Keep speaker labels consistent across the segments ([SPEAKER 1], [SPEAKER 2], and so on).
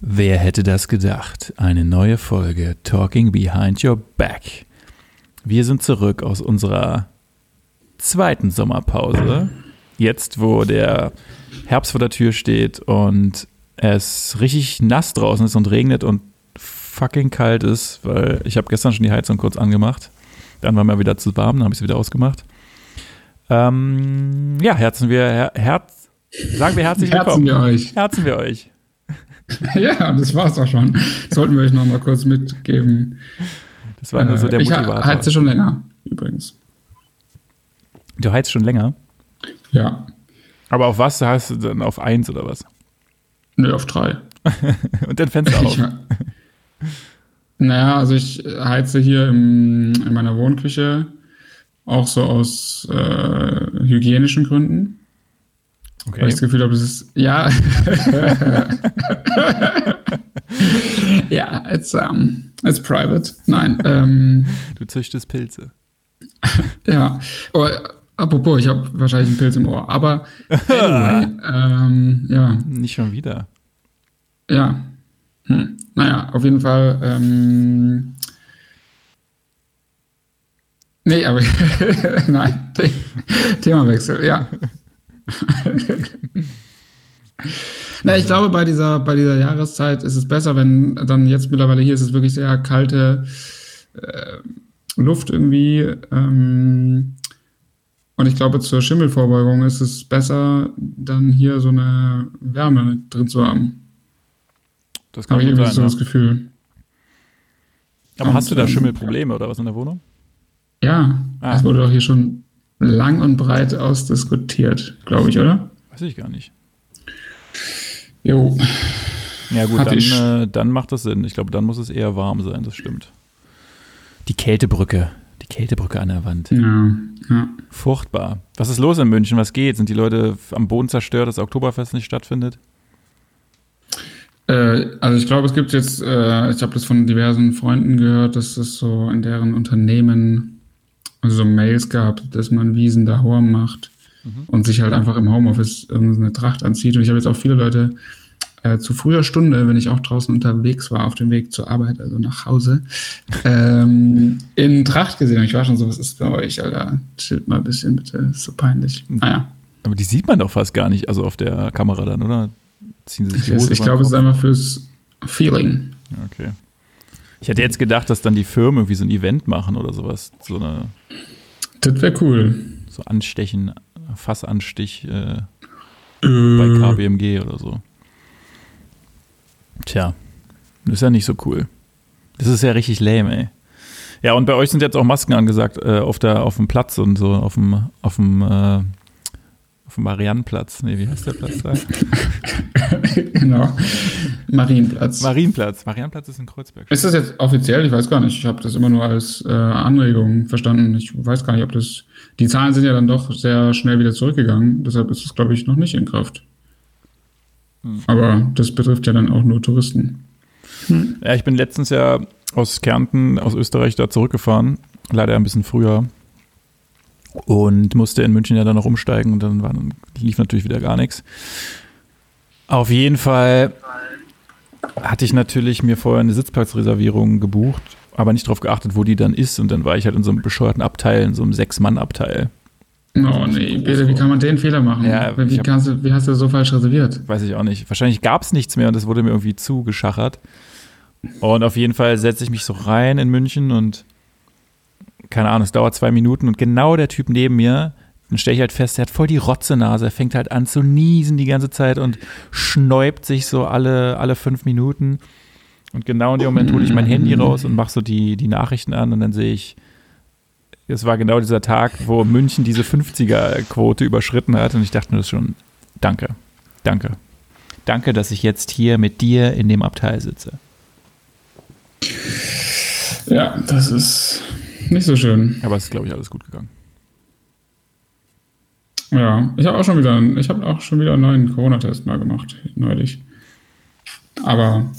[SPEAKER 1] Wer hätte das gedacht? Eine neue Folge Talking Behind Your Back. Wir sind zurück aus unserer zweiten Sommerpause. Jetzt, wo der Herbst vor der Tür steht und es richtig nass draußen ist und regnet und fucking kalt ist, weil ich habe gestern schon die Heizung kurz angemacht. Dann war mir wieder zu warm, dann habe ich sie wieder ausgemacht. Ähm, ja, herzen wir, her, herz, sagen wir herzlich willkommen.
[SPEAKER 2] Herzen wir euch.
[SPEAKER 1] Herzen wir euch.
[SPEAKER 2] ja, das war's auch schon. Sollten wir euch noch mal kurz mitgeben.
[SPEAKER 1] Das war nur so der
[SPEAKER 2] ich
[SPEAKER 1] Motivator.
[SPEAKER 2] heize schon länger, übrigens.
[SPEAKER 1] Du heizt schon länger?
[SPEAKER 2] Ja.
[SPEAKER 1] Aber auf was heißt du dann? Auf eins oder was?
[SPEAKER 2] Nö, auf drei.
[SPEAKER 1] Und dann Fenster auf.
[SPEAKER 2] Ich, naja, also ich heize hier im, in meiner Wohnküche auch so aus äh, hygienischen Gründen.
[SPEAKER 1] Okay.
[SPEAKER 2] Weil ich das Gefühl habe, das ist. Ja. ja, it's, um, it's private. Nein. Ähm,
[SPEAKER 1] Du züchtest Pilze.
[SPEAKER 2] ja. Oh, apropos, ich habe wahrscheinlich einen Pilz im Ohr. Aber anyway, ähm, ja.
[SPEAKER 1] Nicht schon wieder.
[SPEAKER 2] Ja. Hm. Naja, auf jeden Fall. Ähm, nee, aber nein. The Themawechsel, ja. Na, ich glaube, bei dieser, bei dieser Jahreszeit ist es besser, wenn dann jetzt mittlerweile hier ist es wirklich sehr kalte äh, Luft irgendwie. Ähm, und ich glaube, zur Schimmelvorbeugung ist es besser, dann hier so eine Wärme drin zu haben.
[SPEAKER 1] Das kann
[SPEAKER 2] Habe ich irgendwie so
[SPEAKER 1] sein.
[SPEAKER 2] das Gefühl.
[SPEAKER 1] Ja. Aber hast du da
[SPEAKER 2] Und, ähm,
[SPEAKER 1] Schimmelprobleme oder was in der Wohnung?
[SPEAKER 2] Ja,
[SPEAKER 1] Ah.
[SPEAKER 2] das wurde doch hier schon lang und breit ausdiskutiert, glaube ich, oder?
[SPEAKER 1] Weiß ich gar nicht.
[SPEAKER 2] Jo.
[SPEAKER 1] Ja gut,
[SPEAKER 2] Hatte
[SPEAKER 1] dann,
[SPEAKER 2] ich-
[SPEAKER 1] äh, dann macht das Sinn. Ich glaube, dann muss es eher warm sein, das stimmt. Die Kältebrücke. Die Kältebrücke an der Wand.
[SPEAKER 2] Ja, ja.
[SPEAKER 1] Furchtbar. Was ist los in München? Was geht? Sind die Leute am Boden zerstört, dass Oktoberfest nicht stattfindet?
[SPEAKER 2] Äh, also ich glaube, es gibt jetzt, äh, ich habe das von diversen Freunden gehört, dass es so in deren Unternehmen so Mails gab, dass man Wiesen daheim macht und sich halt einfach im Homeoffice irgendeine Tracht anzieht. Und ich habe jetzt auch viele Leute äh, zu früher Stunde, wenn ich auch draußen unterwegs war, auf dem Weg zur Arbeit, also nach Hause, ähm, in Tracht gesehen. Und ich war schon so, was ist bei euch, Alter? Chillt mal ein bisschen, bitte. Ist so peinlich. Naja.
[SPEAKER 1] Aber die sieht man doch fast gar nicht, also auf der Kamera dann, oder? Ziehen sie sich
[SPEAKER 2] Ich, ich glaube, es ist einfach fürs Feeling.
[SPEAKER 1] Okay. Ich hätte jetzt gedacht, dass dann die Firmen irgendwie so ein Event machen oder sowas. So eine,
[SPEAKER 2] Das wäre cool.
[SPEAKER 1] so Anstechen, Fassanstich äh,
[SPEAKER 2] Äh,
[SPEAKER 1] bei KBMG oder so. Tja, das ist ja nicht so cool. Das ist ja richtig lame, ey. Ja, und bei euch sind jetzt auch Masken angesagt äh, auf, der, auf dem Platz und so, auf dem, auf dem, äh, auf dem Mariannenplatz. Nee, wie heißt der Platz da?
[SPEAKER 2] genau. Marienplatz.
[SPEAKER 1] Marienplatz. Mariannenplatz ist in Kreuzberg.
[SPEAKER 2] ist das jetzt offiziell? Ich weiß gar nicht. Ich habe das immer nur als äh, Anregung verstanden. Ich weiß gar nicht, ob das. Die Zahlen sind ja dann doch sehr schnell wieder zurückgegangen. Deshalb ist es, glaube ich, noch nicht in Kraft.
[SPEAKER 1] Hm.
[SPEAKER 2] Aber das betrifft ja dann auch nur Touristen.
[SPEAKER 1] Ja, ich bin letztens ja aus Kärnten, aus Österreich da zurückgefahren. Leider ein bisschen früher. Und musste in München ja dann noch umsteigen und dann war, lief natürlich wieder gar nichts. Auf jeden Fall hatte ich natürlich mir vorher eine Sitzplatzreservierung gebucht, aber nicht darauf geachtet, wo die dann ist. Und dann war ich halt in so einem bescheuerten Abteil, in so einem Sechs-Mann-Abteil.
[SPEAKER 2] Oh nee, Peter, wie kann man den Fehler machen?
[SPEAKER 1] Ja,
[SPEAKER 2] wie,
[SPEAKER 1] hab-
[SPEAKER 2] du, wie hast du so falsch reserviert?
[SPEAKER 1] Weiß ich auch nicht. Wahrscheinlich gab es nichts mehr und es wurde mir irgendwie zugeschachert. Und auf jeden Fall setze ich mich so rein in München und keine Ahnung, es dauert zwei Minuten und genau der Typ neben mir, dann stelle ich halt fest, er hat voll die Rotzenase, er fängt halt an zu niesen die ganze Zeit und schnäubt sich so alle, alle fünf Minuten. Und genau in dem Moment hole ich mein Handy raus und mache so die, die Nachrichten an und dann sehe ich, es war genau dieser Tag, wo München diese 50er-Quote überschritten hat und ich dachte mir das schon, danke, danke. Danke, dass ich jetzt hier mit dir in dem Abteil sitze.
[SPEAKER 2] Ja, das ist nicht so schön.
[SPEAKER 1] Aber es ist, glaube ich, alles gut gegangen.
[SPEAKER 2] Ja, ich habe auch schon wieder, ich habe auch schon wieder einen neuen Corona-Test mal gemacht, neulich. Aber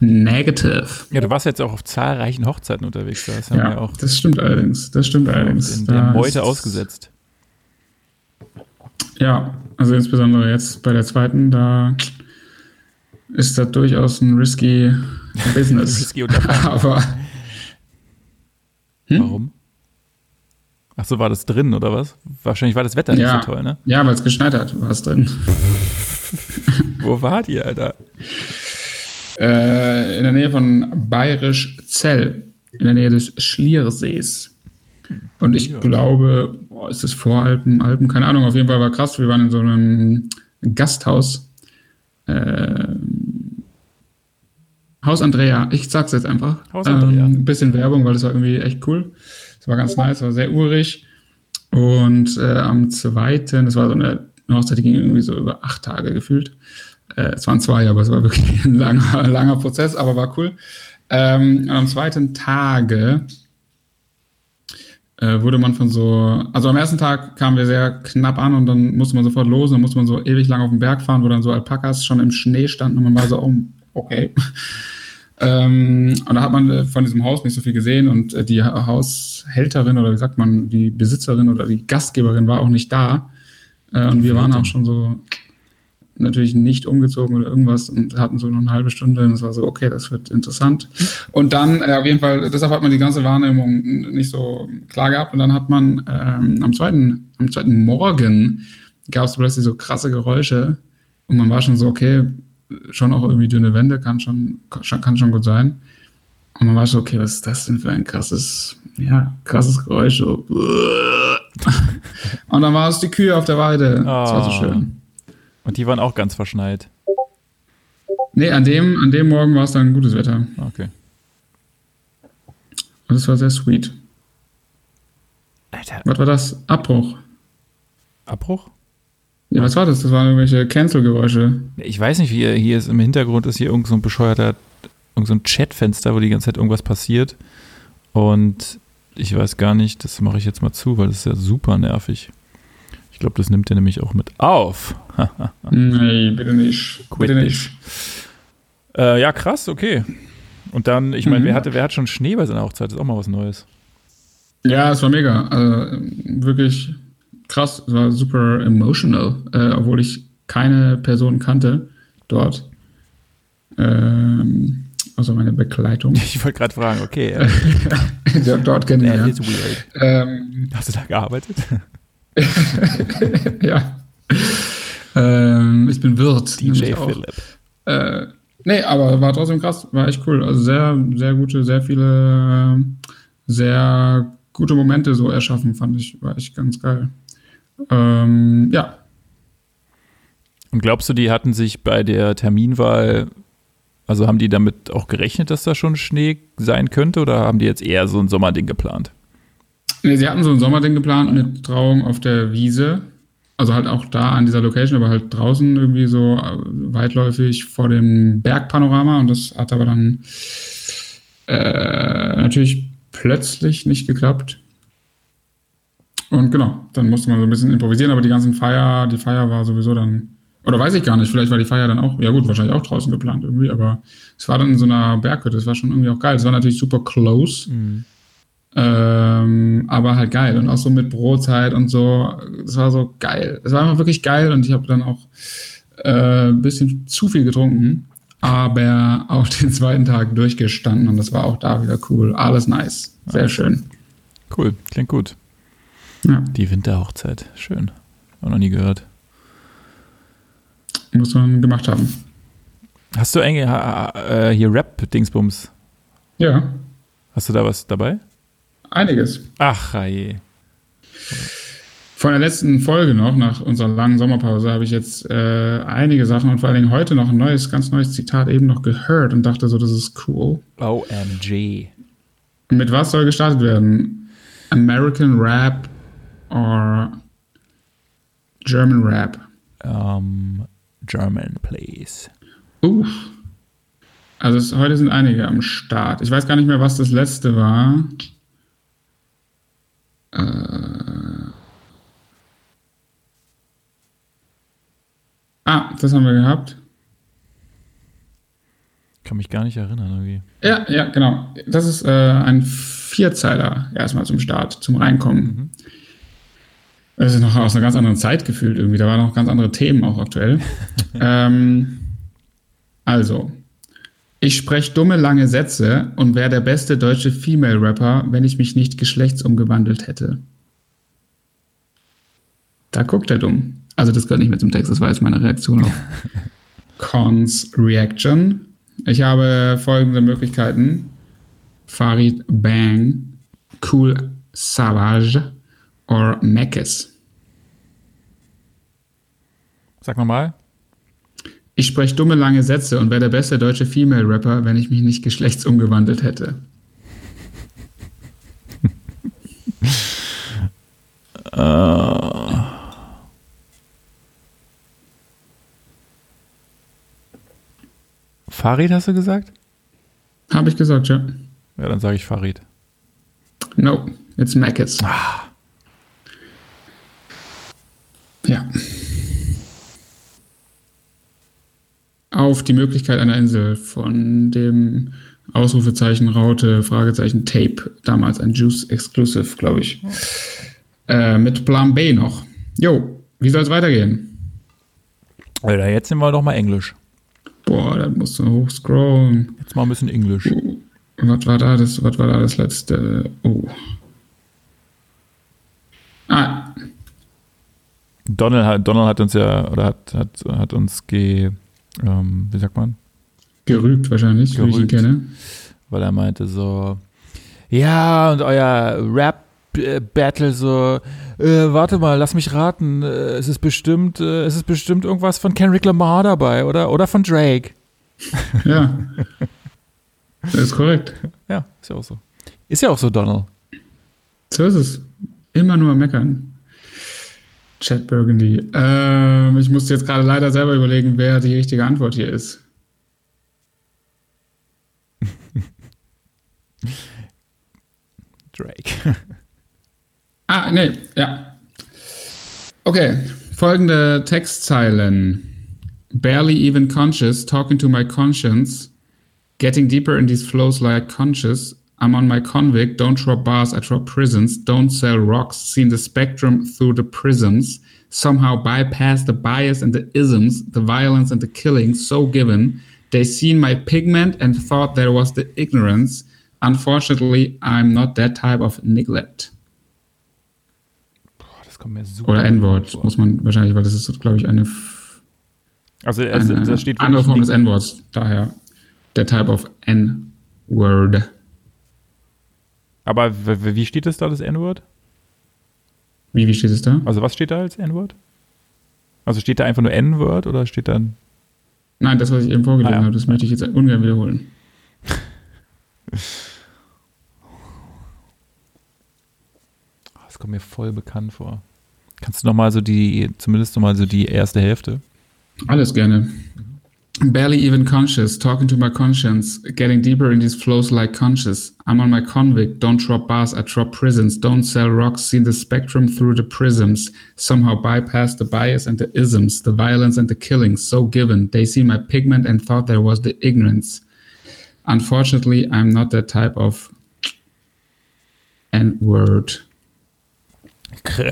[SPEAKER 2] negative.
[SPEAKER 1] Ja, du warst jetzt auch auf zahlreichen Hochzeiten unterwegs. Da haben
[SPEAKER 2] Ja,
[SPEAKER 1] wir auch
[SPEAKER 2] das stimmt allerdings. Das stimmt allerdings.
[SPEAKER 1] in der Meute
[SPEAKER 2] ist-
[SPEAKER 1] ausgesetzt.
[SPEAKER 2] Ja, also insbesondere jetzt bei der zweiten, da ist das durchaus ein risky Business.
[SPEAKER 1] Risky.
[SPEAKER 2] Aber Hm?
[SPEAKER 1] Warum? Ach so, war das drin oder was? Wahrscheinlich war das Wetter
[SPEAKER 2] Ja.
[SPEAKER 1] nicht so toll, ne?
[SPEAKER 2] ja, weil es geschneit hat, war es drin.
[SPEAKER 1] Wo wart ihr, Alter?
[SPEAKER 2] Äh, in der Nähe von Bayerisch Zell, in der Nähe des Schliersees. Und ich
[SPEAKER 1] Ja.
[SPEAKER 2] glaube, boah, ist das Voralpen, Alpen, keine Ahnung, auf jeden Fall war krass. Wir waren in so einem Gasthaus. Ähm, Haus Andrea, ich sag's jetzt einfach.
[SPEAKER 1] Haus Andrea.
[SPEAKER 2] Ähm, ein bisschen Werbung, weil das war irgendwie echt cool. Es war ganz nice, war sehr urig. Und äh, am zweiten, das war so eine Hochzeit, die ging irgendwie so über acht Tage gefühlt. Äh, es waren zwei, aber es war wirklich ein langer, langer Prozess, aber war cool. Ähm, und am zweiten Tage äh, wurde man von so, also am ersten Tag kamen wir sehr knapp an und dann musste man sofort los, dann musste man so ewig lang auf den Berg fahren, wo dann so Alpakas schon im Schnee standen und man war so, oh, okay. Ähm, und da hat man äh, von diesem Haus nicht so viel gesehen und äh, die Ha- Haushälterin oder wie sagt man, die Besitzerin oder die Gastgeberin war auch nicht da. Äh, und wir waren auch schon so natürlich nicht umgezogen oder irgendwas und hatten so noch eine halbe Stunde und es war so, okay, das wird interessant. Und dann, äh, auf jeden Fall, deshalb hat man die ganze Wahrnehmung nicht so klar gehabt und dann hat man ähm, am, zweiten, am zweiten Morgen gab es plötzlich so krasse Geräusche und man war schon so, okay, schon auch irgendwie dünne Wände, kann schon, kann schon gut sein. Und man war so, okay, was ist das denn für ein krasses, ja, krasses Geräusch. So. Und dann war es die Kühe auf der Weide. Das war so
[SPEAKER 1] Oh.
[SPEAKER 2] schön.
[SPEAKER 1] Und die waren auch ganz verschneit.
[SPEAKER 2] Nee, an dem, an dem Morgen war es dann gutes Wetter.
[SPEAKER 1] Okay.
[SPEAKER 2] Und das war sehr sweet.
[SPEAKER 1] Alter,
[SPEAKER 2] Was war das? Abbruch.
[SPEAKER 1] Abbruch?
[SPEAKER 2] Ja, was war das? Das waren irgendwelche Cancel-Geräusche.
[SPEAKER 1] Ich weiß nicht, wie hier, hier ist im Hintergrund ist hier irgend so ein bescheuerter, irgend so ein Chatfenster, wo die ganze Zeit irgendwas passiert. Und ich weiß gar nicht, das mache ich jetzt mal zu, weil das ist ja super nervig. Ich glaube, das nimmt er nämlich auch mit auf.
[SPEAKER 2] Nee, bitte nicht.
[SPEAKER 1] Quit
[SPEAKER 2] bitte
[SPEAKER 1] it.
[SPEAKER 2] nicht.
[SPEAKER 1] Äh, ja, krass, okay. Und dann, ich meine,
[SPEAKER 2] Mhm.
[SPEAKER 1] wer, hatte, wer hat schon Schnee bei seiner Hochzeit? Das ist auch mal was Neues.
[SPEAKER 2] Ja, es war mega. Also, wirklich krass. Es war super emotional, äh, obwohl ich keine Person kannte dort. Ähm, also meine Begleitung.
[SPEAKER 1] Ich wollte gerade fragen, okay, äh,
[SPEAKER 2] dort kennen wir.
[SPEAKER 1] is weird.
[SPEAKER 2] Ähm,
[SPEAKER 1] Hast du da gearbeitet?
[SPEAKER 2] ja. Ähm, ich bin Wirt.
[SPEAKER 1] DJ. Philipp.
[SPEAKER 2] Äh, nee, aber war trotzdem krass. War echt cool. Also sehr, sehr gute, sehr viele, äh, sehr gute Momente so erschaffen, fand ich. War echt ganz geil. Ähm, ja.
[SPEAKER 1] Und glaubst du, die hatten sich bei der Terminwahl, also haben die damit auch gerechnet, dass da schon Schnee sein könnte oder haben die jetzt eher so ein Sommerding geplant?
[SPEAKER 2] Nee, sie hatten so ein Sommerding geplant mit Trauung auf der Wiese. Also halt auch da an dieser Location, aber halt draußen irgendwie so äh, weitläufig vor dem Bergpanorama. Und das hat aber dann äh, natürlich plötzlich nicht geklappt. Und genau, dann musste man so ein bisschen improvisieren, aber die ganzen Feier, die Feier war sowieso dann, oder weiß ich gar nicht, vielleicht war die Feier dann auch, ja gut, wahrscheinlich auch draußen geplant irgendwie, aber es war dann in so einer Berghütte, das war schon irgendwie auch geil. Es war natürlich super close. Ähm, aber halt geil und auch so mit Brotzeit und so. Das war so geil. Es war einfach wirklich geil und ich habe dann auch äh, ein bisschen zu viel getrunken, aber auch den zweiten Tag durchgestanden und das war auch da wieder cool. Alles nice. Sehr schön.
[SPEAKER 1] Cool, klingt gut.
[SPEAKER 2] Ja,
[SPEAKER 1] Die Winterhochzeit, schön. Auch noch nie gehört.
[SPEAKER 2] muss man gemacht haben.
[SPEAKER 1] Hast du eigentlich äh, hier Rap-Dingsbums?
[SPEAKER 2] Ja,
[SPEAKER 1] Hast du da was dabei?
[SPEAKER 2] einiges.
[SPEAKER 1] Ach, je.
[SPEAKER 2] Von der letzten Folge noch, nach unserer langen Sommerpause, habe ich jetzt äh, einige Sachen und vor allen Dingen heute noch ein neues, ganz neues Zitat eben noch gehört und dachte so, das ist cool.
[SPEAKER 1] OMG.
[SPEAKER 2] Mit was soll gestartet werden? American Rap or German Rap?
[SPEAKER 1] Um, German, please.
[SPEAKER 2] Uff. Also es, heute sind einige am Start. Ich weiß gar nicht mehr, was das letzte war. Äh. Ah, das haben wir gehabt.
[SPEAKER 1] Kann mich gar nicht erinnern, irgendwie.
[SPEAKER 2] Ja, ja, genau. Das ist äh, ein Vierzeiler erstmal zum Start, zum Reinkommen. Das ist noch aus einer ganz anderen Zeit gefühlt irgendwie. Da waren noch ganz andere Themen auch aktuell. ähm, Also, ich spreche dumme lange Sätze und wäre der beste deutsche Female Rapper, wenn ich mich nicht geschlechtsumgewandelt hätte. Da guckt er dumm. Also das gehört nicht mehr zum Text, das war jetzt meine Reaktion auf Cons Reaction. Ich habe folgende Möglichkeiten. Farid Bang, Cool Savage or Mekes.
[SPEAKER 1] Sag nochmal.
[SPEAKER 2] Ich spreche dumme lange Sätze und wäre der beste deutsche Female Rapper, wenn ich mich nicht geschlechtsumgewandelt hätte.
[SPEAKER 1] Äh. Farid hast du gesagt?
[SPEAKER 2] Habe ich gesagt, ja.
[SPEAKER 1] Ja, dann sage ich Farid.
[SPEAKER 2] No, it's Mekes. Ja. Auf die Möglichkeit einer Insel von dem Ausrufezeichen Raute, Fragezeichen Tape, damals ein Juice Exclusive, glaube ich. Äh, mit Plan B noch. Jo, wie soll es weitergehen?
[SPEAKER 1] Alter, jetzt sind wir doch mal Englisch.
[SPEAKER 2] Boah, da musst du hochscrollen.
[SPEAKER 1] Jetzt mal ein bisschen Englisch.
[SPEAKER 2] Oh, was war da das, was war da das letzte? Oh. Ah,
[SPEAKER 1] Donald hat, Donald hat uns ja, oder hat, hat, hat uns ge, ähm, wie sagt man?
[SPEAKER 2] gerügt wahrscheinlich, wie ich ihn
[SPEAKER 1] Gerügt.
[SPEAKER 2] kenne.
[SPEAKER 1] Weil er meinte so, ja, und euer Rap-Battle so, äh, warte mal, lass mich raten, äh, es ist bestimmt, äh, es ist bestimmt irgendwas von Kendrick Lamar dabei, oder? Oder von Drake.
[SPEAKER 2] Ja. das ist korrekt.
[SPEAKER 1] Ja, ist ja auch so. Ist ja auch so, Donald.
[SPEAKER 2] So ist es. Immer nur meckern. Chad Burgundy. Ähm, ich musste jetzt gerade leider selber überlegen, wer die richtige Antwort hier ist.
[SPEAKER 1] Drake.
[SPEAKER 2] Ah, nee, ja. Okay, folgende Textzeilen. Barely even conscious, talking to my conscience, getting deeper in these flows like conscious. I'm on my convict, don't drop bars, I drop prisons, don't sell rocks, seen the spectrum through the prisms, somehow bypass the bias and the isms, the violence and the killing so given. They seen my pigment and thought there was the ignorance. Unfortunately, I'm not that type of neglect.
[SPEAKER 1] Boah, das kommt mir super.
[SPEAKER 2] Oder N-Wort, muss man wahrscheinlich, weil das ist, glaube ich, eine,
[SPEAKER 1] Also, also
[SPEAKER 2] eine
[SPEAKER 1] da steht
[SPEAKER 2] andere Form des N-Worts. Daher der Type of N-Word.
[SPEAKER 1] Aber wie steht es da, das N-Word?
[SPEAKER 2] Wie, wie steht es da?
[SPEAKER 1] Also, was steht da als N-Word? Also, steht da einfach nur N-Word oder steht dann.
[SPEAKER 2] Nein, das, was ich eben vorgelesen
[SPEAKER 1] Ah, ja.
[SPEAKER 2] habe, das möchte ich jetzt ungern wiederholen.
[SPEAKER 1] Das kommt mir voll bekannt vor. Kannst du noch mal so die, zumindest noch mal so die erste Hälfte?
[SPEAKER 2] Alles gerne. Barely even conscious, talking to my conscience, getting deeper in these flows like conscious. I'm on my convict, don't drop bars, I drop prisons, don't sell rocks, see the spectrum through the prisms, somehow bypass the bias and the isms, the violence and the killings, so given. They see my pigment and thought there was the ignorance. Unfortunately, I'm not that type of N-word.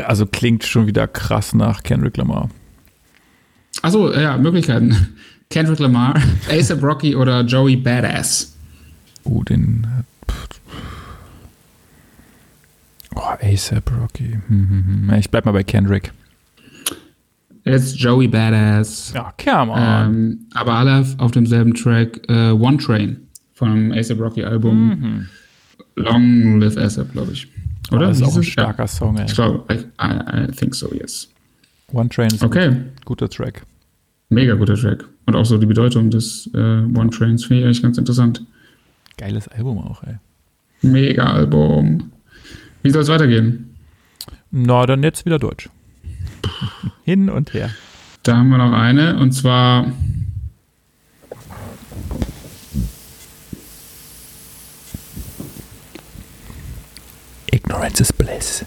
[SPEAKER 1] Also klingt schon wieder krass nach Kendrick Lamar.
[SPEAKER 2] Achso, ja, Möglichkeiten. Kendrick Lamar, ASAP Rocky oder Joey Badass.
[SPEAKER 1] Oh, den. Oh, ASAP Rocky. Hm, hm, hm. Ich bleib mal bei Kendrick.
[SPEAKER 2] Jetzt Joey Badass.
[SPEAKER 1] Ja, come on.
[SPEAKER 2] Ähm, aber alle auf demselben Track äh, One Train vom ASAP Rocky Album
[SPEAKER 1] Mhm.
[SPEAKER 2] Long Live ASAP, glaube ich. Oder?
[SPEAKER 1] Das ist auch ein starker Song, ey.
[SPEAKER 2] Ich glaube, I, I, I think so, yes.
[SPEAKER 1] One Train ist
[SPEAKER 2] Okay,
[SPEAKER 1] ein guter Track.
[SPEAKER 2] mega guter Track. Und auch so die Bedeutung des äh, One Trains finde ich eigentlich ganz interessant.
[SPEAKER 1] Geiles Album auch, ey.
[SPEAKER 2] Mega Album. Wie soll es weitergehen?
[SPEAKER 1] Na, dann jetzt wieder Deutsch. Hin und her.
[SPEAKER 2] Da haben wir noch eine und zwar
[SPEAKER 1] Ignorance is bliss.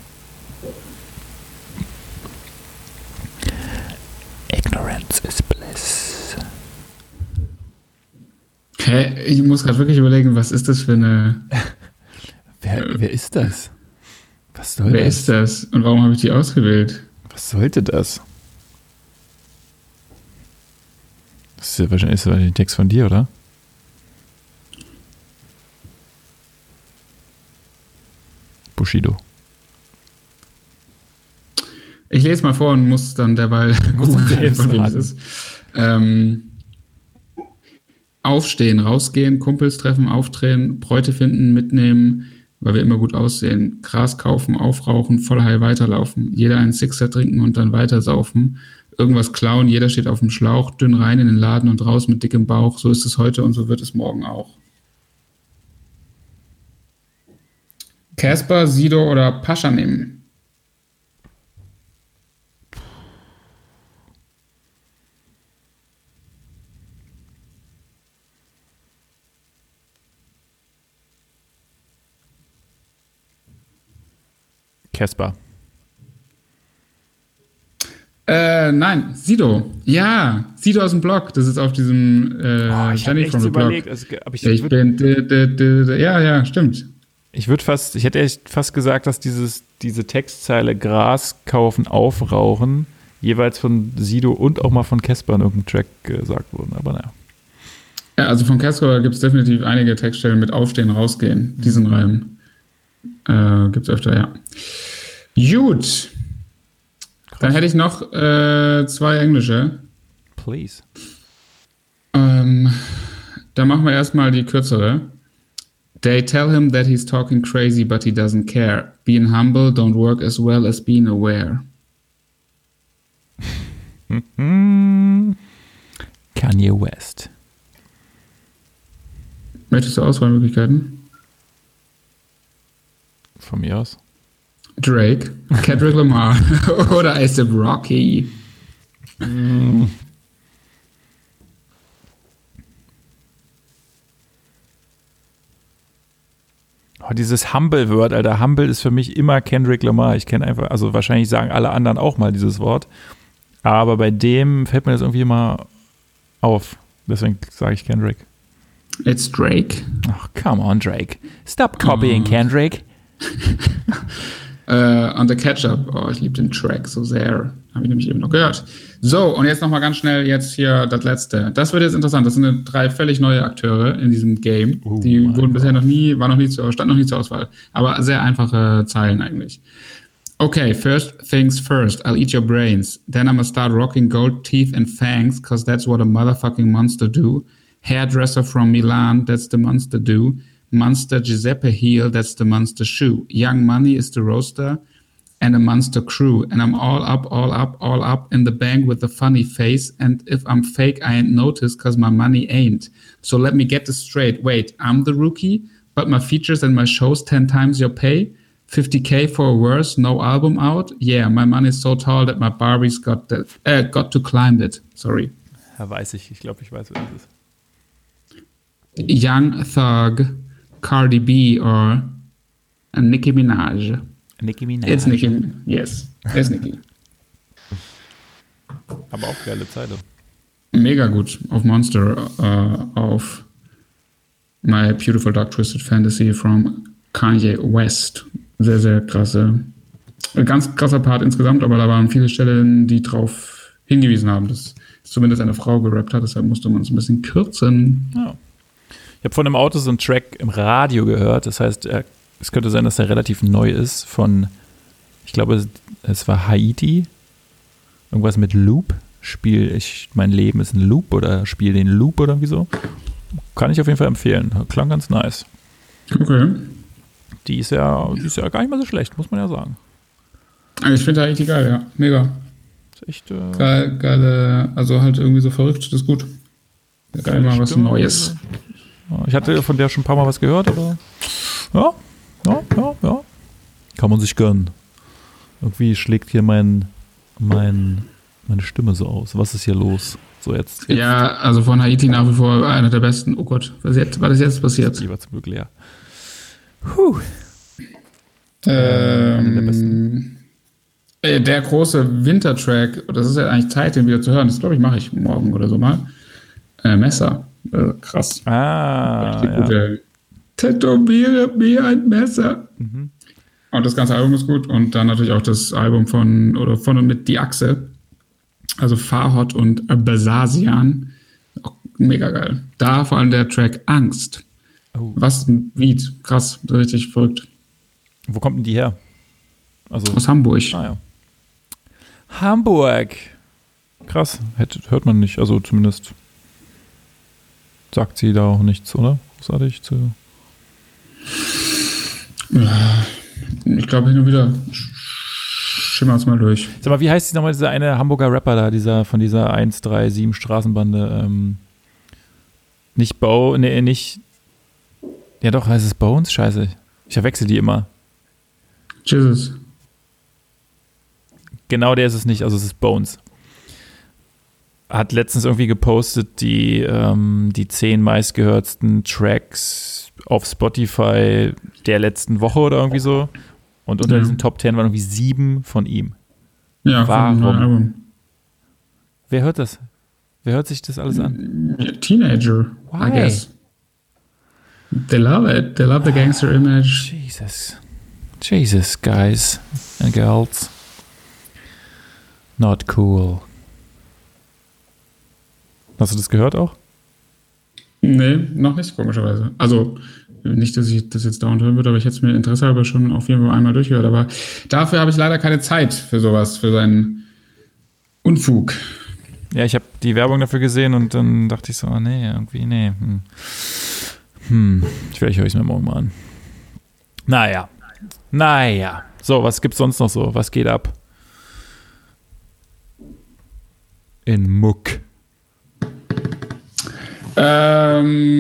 [SPEAKER 1] Ignorance is bliss.
[SPEAKER 2] Hä? Ich muss gerade wirklich überlegen, was ist das für eine.
[SPEAKER 1] Wer, wer ist das? Was soll
[SPEAKER 2] Wer
[SPEAKER 1] das?
[SPEAKER 2] ist das? Und warum habe ich die ausgewählt?
[SPEAKER 1] Was sollte das? Das ist ja wahrscheinlich, ist wahrscheinlich ein Text von dir, oder? Bushido.
[SPEAKER 2] Ich lese mal vor und muss dann derweil googeln, von wem es ist. Ähm, aufstehen, rausgehen, Kumpels treffen, aufdrehen, Bräute finden, mitnehmen, weil wir immer gut aussehen. Gras kaufen, aufrauchen, voll high weiterlaufen. Jeder einen Sixer trinken und dann weiter saufen. Irgendwas klauen, jeder steht auf dem Schlauch, dünn rein in den Laden und raus mit dickem Bauch. So ist es heute und so wird es morgen auch. Casper, Sido oder Pascha nehmen?
[SPEAKER 1] Casper.
[SPEAKER 2] Äh, nein, Sido. Ja, Sido aus dem Blog. Das ist auf diesem äh,
[SPEAKER 1] Oh, ich echt
[SPEAKER 2] from the
[SPEAKER 1] überlegt.
[SPEAKER 2] Blog.
[SPEAKER 1] Also, ich,
[SPEAKER 2] Ja, ich bin. Ja, ja, stimmt.
[SPEAKER 1] Ich würde fast, ich hätte echt fast gesagt, dass dieses, diese Textzeile Gras kaufen, aufrauchen jeweils von Sido und auch mal von Casper in irgendeinem Track gesagt wurden. Aber naja.
[SPEAKER 2] Ja, also von Casper gibt es definitiv einige Textstellen mit Aufstehen, Rausgehen. Diesen Reim äh, gibt es öfter, ja. Gut. Dann hätte ich noch äh, zwei englische.
[SPEAKER 1] Please.
[SPEAKER 2] Ähm, da machen wir erstmal die kürzere. They tell him that he's talking crazy, but he doesn't care. Being humble don't work as well as being aware.
[SPEAKER 1] Kanye West.
[SPEAKER 2] Möchtest du Auswahlmöglichkeiten?
[SPEAKER 1] Von mir aus.
[SPEAKER 2] Drake, Kendrick Lamar oder A$AP Rocky?
[SPEAKER 1] Oh, dieses Humble-Word, Alter. Humble ist für mich immer Kendrick Lamar. Ich kenne einfach, also wahrscheinlich sagen alle anderen auch mal dieses Wort. Aber bei dem fällt mir das irgendwie immer auf. Deswegen sage ich Kendrick.
[SPEAKER 2] It's Drake.
[SPEAKER 1] Ach, come on, Drake. Stop copying Kendrick.
[SPEAKER 2] Äh, on the Ketchup. Oh, ich liebe den Track so sehr. Habe ich nämlich eben noch gehört. So, und jetzt nochmal ganz schnell jetzt hier das letzte. Das wird jetzt interessant. Das sind drei völlig neue Akteure in diesem Game.
[SPEAKER 1] Oh
[SPEAKER 2] Die wurden bisher noch nie, war noch nie zur, stand noch nie zur Auswahl. Aber sehr einfache Zeilen eigentlich. Okay, first things first, I'll eat your brains. Then I'ma start rocking gold teeth and fangs, cause that's what a motherfucking monster do. Hairdresser from Milan, that's the monster do. Monster Giuseppe heel, that's the monster shoe. Young Money is the roaster and a monster crew. And I'm all up, all up, all up in the bank with a funny face. And if I'm fake, I ain't noticed cause my money ain't. So let me get this straight. Wait, I'm the rookie, but my features and my shows 10 times your pay? 50k for a verse, no album out. Yeah, my money is so tall that my Barbies got that, uh, got to climb it. Sorry.
[SPEAKER 1] Ja, weiß ich. Ich glaube, ich weiß, wer das ist.
[SPEAKER 2] Young Thug, Cardi B, or Nicki Minaj.
[SPEAKER 1] Nicki Minaj.
[SPEAKER 2] It's Nicki. Yes, it's Nicki.
[SPEAKER 1] Aber auch geile Zeile.
[SPEAKER 2] Mega gut auf Monster, äh, auf My Beautiful Dark Twisted Fantasy from Kanye West. Sehr, sehr krasse, äh, ganz krasser Part insgesamt, aber da waren viele Stellen, die drauf hingewiesen haben, dass zumindest eine Frau gerappt hat, deshalb musste man es ein bisschen kürzen.
[SPEAKER 1] Ja. Ich habe von einem Auto so einen Track im Radio gehört. Das heißt, er, es könnte sein, dass er relativ neu ist. Von, ich glaube, es, war Haiti. Irgendwas mit Loop. Spiel ich, mein Leben ist ein Loop oder spiel den Loop oder irgendwie so. Kann ich auf jeden Fall empfehlen. Klang ganz nice.
[SPEAKER 2] Okay.
[SPEAKER 1] Die ist ja, die ist ja gar nicht mal so schlecht, muss man ja sagen.
[SPEAKER 2] Also ich finde da richtig geil, ja. Mega.
[SPEAKER 1] Ist echt. Äh,
[SPEAKER 2] Geil, geile, also halt irgendwie so verrückt, das ist gut. Geil, mal was. Neues.
[SPEAKER 1] Ich hatte von der schon ein paar Mal was gehört, aber ja, ja, ja, ja. Kann man sich gönnen. Irgendwie schlägt hier mein, mein, meine Stimme so aus. Was ist hier los? So jetzt. jetzt
[SPEAKER 2] Ja, also von Haiti nach wie vor einer der besten. Oh Gott, was, jetzt, was ist jetzt passiert?
[SPEAKER 1] Die war zum Glück leer. Puh.
[SPEAKER 2] Ähm,
[SPEAKER 1] der
[SPEAKER 2] äh, der große Wintertrack, das ist ja eigentlich Zeit, den wieder zu hören. Das glaube ich, mache ich morgen oder so mal. Äh, Messer. Äh, krass.
[SPEAKER 1] Ah,
[SPEAKER 2] Richtig
[SPEAKER 1] ja.
[SPEAKER 2] Tätowiere mir ein Messer.
[SPEAKER 1] Mhm.
[SPEAKER 2] Und das ganze Album ist gut. Und dann natürlich auch das Album von oder von und mit Die Achse. Also Farhot und Basasian. Auch mega geil. Da vor allem der Track Angst. Oh. Was ein Beat. Krass, richtig verrückt.
[SPEAKER 1] Wo kommt denn die her?
[SPEAKER 2] Also, Aus Hamburg.
[SPEAKER 1] Ah, ja. Hamburg. Krass, hört man nicht. Also zumindest sagt sie da auch nichts, oder? Großartig zu.
[SPEAKER 2] Ich glaube hin und wieder schimmert es mal durch.
[SPEAKER 1] Sag mal, wie heißt nochmal dieser eine Hamburger Rapper da, dieser von dieser 137 Straßenbande? Ähm, nicht Bo, nee, nicht. Ja doch, heißt es Bones? Scheiße. Ich verwechsel die immer.
[SPEAKER 2] Jesus.
[SPEAKER 1] Genau der ist es nicht, also es ist Bones. Hat letztens irgendwie gepostet, die, ähm, die zehn meistgehörtsten Tracks auf Spotify der letzten Woche oder irgendwie so. Und unter ja. diesen Top 10 waren irgendwie sieben von ihm.
[SPEAKER 2] Ja, Warum?
[SPEAKER 1] Wer hört das? Wer hört sich das alles an?
[SPEAKER 2] Teenager, Why? I guess. They love it. They love the gangster image.
[SPEAKER 1] Jesus. Jesus, guys and girls. Not cool. Hast du das gehört auch?
[SPEAKER 2] Nee, noch nicht, komischerweise. Also, nicht, dass ich das jetzt dauernd hören würde, aber ich hätte es mir Interesse halber schon auf jeden Fall einmal durchgehört. Aber dafür habe ich leider keine Zeit für sowas, für seinen Unfug.
[SPEAKER 1] Ja, ich habe die Werbung dafür gesehen und dann dachte ich so, oh nee, irgendwie, nee. Hm. Hm. Vielleicht höre ich es mir morgen mal an. Naja. Naja. So, was gibt's sonst noch so? Was geht ab? In Muck.
[SPEAKER 2] Ähm,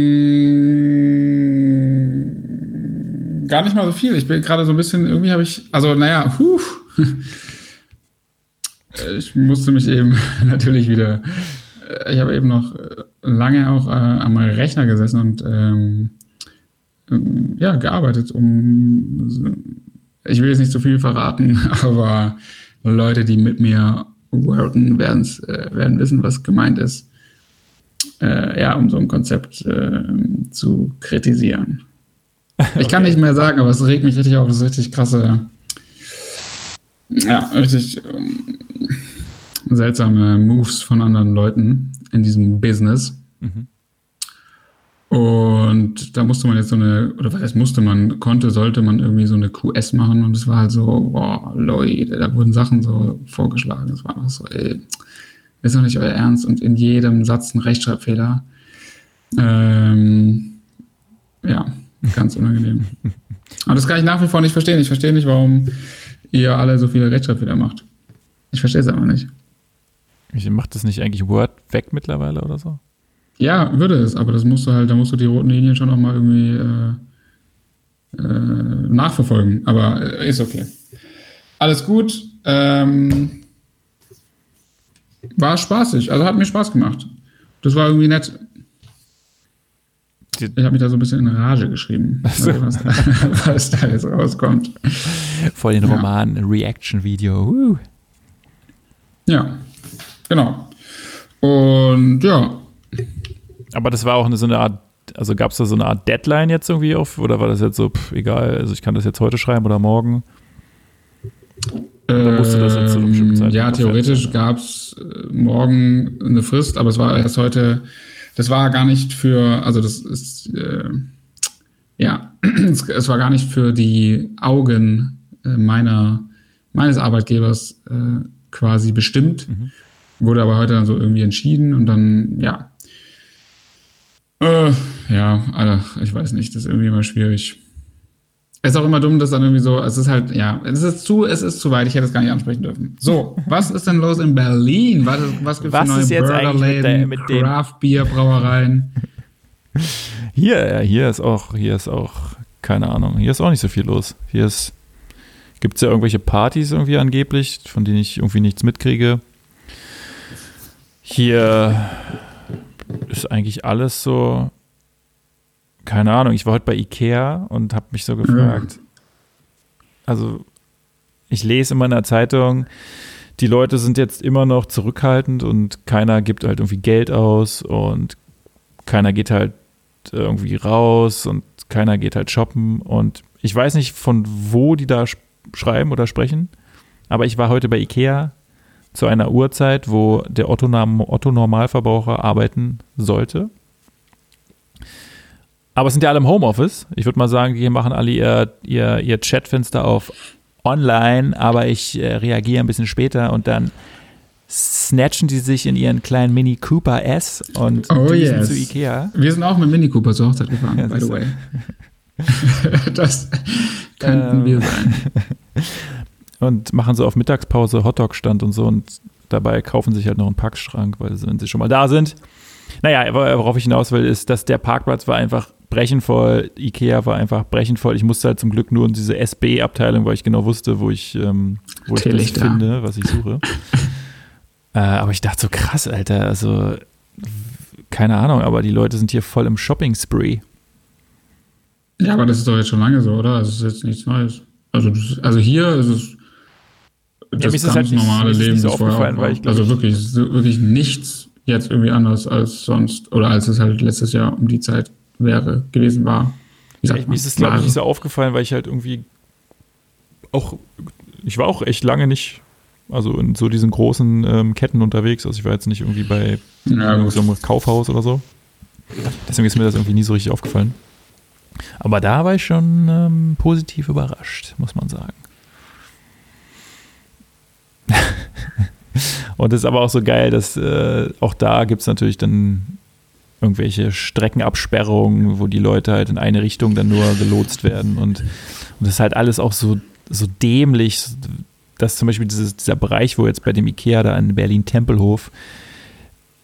[SPEAKER 2] gar nicht mal so viel. Ich bin gerade so ein bisschen, irgendwie habe ich, also naja, huh. ich musste mich eben natürlich wieder, ich habe eben noch lange auch äh, am Rechner gesessen und ähm, ja, gearbeitet, um, ich will jetzt nicht so viel verraten, aber Leute, die mit mir worken, äh, werden wissen, was gemeint ist äh, ja, um so ein Konzept äh, zu kritisieren. Ich kann nicht mehr sagen, aber es regt mich richtig auf. Das ist richtig krasse, ja, richtig ähm, seltsame Moves von anderen Leuten in diesem Business. Mhm. Und da musste man jetzt so eine, oder was heißt musste man, konnte, sollte man irgendwie so eine QS machen und es war halt so, boah, Leute, da wurden Sachen so vorgeschlagen. Es war einfach so, ey, ist doch nicht euer Ernst und in jedem Satz ein Rechtschreibfehler. Ähm, ja, ganz unangenehm. Aber das kann ich nach wie vor nicht verstehen. Ich verstehe nicht, warum ihr alle so viele Rechtschreibfehler macht. Ich verstehe es aber nicht.
[SPEAKER 1] Macht das nicht eigentlich Word weg mittlerweile oder so?
[SPEAKER 2] Ja, würde es, aber das musst du halt, da musst du die roten Linien schon nochmal irgendwie äh, äh, nachverfolgen. Aber äh, ist okay. Alles gut. Ähm, war spaßig. Also hat mir Spaß gemacht. Das war irgendwie nett. Ich habe mich da so ein bisschen in Rage geschrieben, so. was, da, was, da, jetzt rauskommt.
[SPEAKER 1] Vor den Roman ja. Reaction-Video. Uh.
[SPEAKER 2] Ja, genau. Und ja.
[SPEAKER 1] Aber das war auch eine, so eine Art, also gab es da so eine Art Deadline jetzt irgendwie auf, oder war das jetzt so, pff, egal, also ich kann das jetzt heute schreiben oder morgen?
[SPEAKER 2] Oder musste das jetzt zu einer bestimmten Zeit? Ja, theoretisch gab es äh, morgen eine Frist, aber es war erst heute, das war gar nicht für, also das ist, äh, ja, es war gar nicht für die Augen äh, meiner, meines Arbeitgebers äh, quasi bestimmt. Mhm. Wurde aber heute dann so irgendwie entschieden und dann, ja. Äh, ja, also, ich weiß nicht, das ist irgendwie immer schwierig. Es ist auch immer dumm, dass dann irgendwie so, es ist halt, ja, es ist zu, es ist zu weit, ich hätte es gar nicht ansprechen dürfen. So, was ist denn los in Berlin? Was, was gibt es für neue Burgerläden, mit, der, mit Craft Beer Brauereien?
[SPEAKER 1] Hier, hier ist auch, hier ist auch, keine Ahnung, hier ist auch nicht so viel los. Hier ist, gibt es ja irgendwelche Partys irgendwie angeblich, von denen ich irgendwie nichts mitkriege. Hier ist eigentlich alles so, keine Ahnung, ich war heute bei Ikea und habe mich so gefragt. Mhm. Also, ich lese in meiner Zeitung, die Leute sind jetzt immer noch zurückhaltend und keiner gibt halt irgendwie Geld aus und keiner geht halt irgendwie raus und keiner geht halt shoppen und ich weiß nicht, von wo die da schreiben oder sprechen, aber ich war heute bei Ikea zu einer Uhrzeit, wo der Otto-Normalverbraucher arbeiten sollte. Aber es sind ja alle im Homeoffice. Ich würde mal sagen, die machen alle ihr, ihr, ihr Chatfenster auf online, aber ich äh, reagiere ein bisschen später und dann snatchen die sich in ihren kleinen Mini Cooper S und
[SPEAKER 2] oh, yes.
[SPEAKER 1] zu Ikea.
[SPEAKER 2] Wir sind auch mit Mini Cooper zur Hochzeit gefahren, ja, by the way. das könnten ähm, wir sein.
[SPEAKER 1] Und machen so auf Mittagspause Hotdog-Stand und so und dabei kaufen sich halt noch einen Packschrank, weil sie, wenn sie schon mal da sind. Naja, worauf ich hinaus will, ist, dass der Parkplatz war einfach brechenvoll. Ikea war einfach brechenvoll. Ich musste halt zum Glück nur in diese SB-Abteilung, weil ich genau wusste, wo ich, ähm, wo ich das finde, was ich suche. äh, aber ich dachte so, krass, Alter, also keine Ahnung, aber die Leute sind hier voll im Shopping-Spree.
[SPEAKER 2] Ja, aber das ist doch jetzt schon lange so, oder? Das ist jetzt nichts Neues. Also, also hier ist es das ja, ganz halt normale nicht, Leben. So aufgefallen, weil ich, also wirklich, wirklich nichts jetzt irgendwie anders als sonst oder als es halt letztes Jahr um die Zeit wäre, gewesen war.
[SPEAKER 1] Ja, mir ist es, glaube ich, nicht so aufgefallen, weil ich halt irgendwie auch, ich war auch echt lange nicht, also in so diesen großen ähm, Ketten unterwegs. Also ich war jetzt nicht irgendwie bei ja, so einem Kaufhaus oder so. Deswegen ist mir das irgendwie nie so richtig aufgefallen. Aber da war ich schon ähm, positiv überrascht, muss man sagen. Und es ist aber auch so geil, dass äh, auch da gibt es natürlich dann irgendwelche Streckenabsperrungen, wo die Leute halt in eine Richtung dann nur gelotst werden. Und, und das ist halt alles auch so, so dämlich, dass zum Beispiel dieses, dieser Bereich, wo jetzt bei dem Ikea da in Berlin-Tempelhof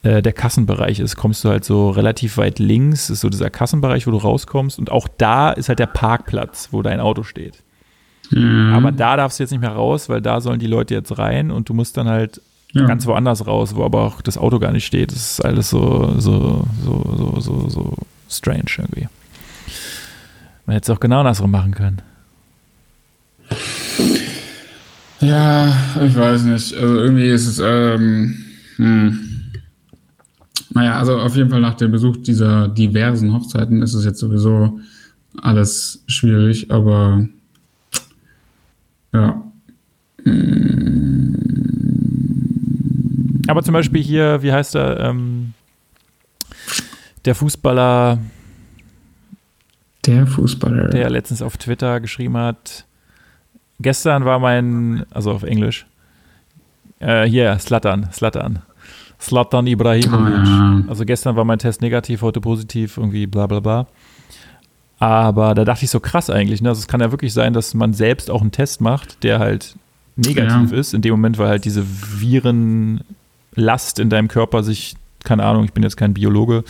[SPEAKER 1] äh, der Kassenbereich ist, kommst du halt so relativ weit links, ist so dieser Kassenbereich, wo du rauskommst. Und auch da ist halt der Parkplatz, wo dein Auto steht. Mhm. Aber da darfst du jetzt nicht mehr raus, weil da sollen die Leute jetzt rein und du musst dann halt ja. ganz woanders raus, wo aber auch das Auto gar nicht steht. Das ist alles so, so, so, so, so, so strange irgendwie. Man hätte es auch genau andersrum machen können.
[SPEAKER 2] Ja, ich weiß nicht. Also irgendwie ist es, ähm, hm. Naja, also auf jeden Fall nach dem Besuch dieser diversen Hochzeiten ist es jetzt sowieso alles schwierig, aber ja.
[SPEAKER 1] Aber zum Beispiel hier, wie heißt er, ähm, der Fußballer.
[SPEAKER 2] Der Fußballer.
[SPEAKER 1] Der letztens auf Twitter geschrieben hat. Gestern war mein, also auf Englisch, äh, hier, Slattern, Slattern. Slatan Ibrahimovic. Oh, ja. Also gestern war mein Test negativ, heute positiv, irgendwie bla bla bla. Aber da dachte ich so krass eigentlich. Ne? Also es kann ja wirklich sein, dass man selbst auch einen Test macht, der halt negativ ja. ist, in dem Moment, weil halt diese Virenlast in deinem Körper sich, keine Ahnung, ich bin jetzt kein Biologe,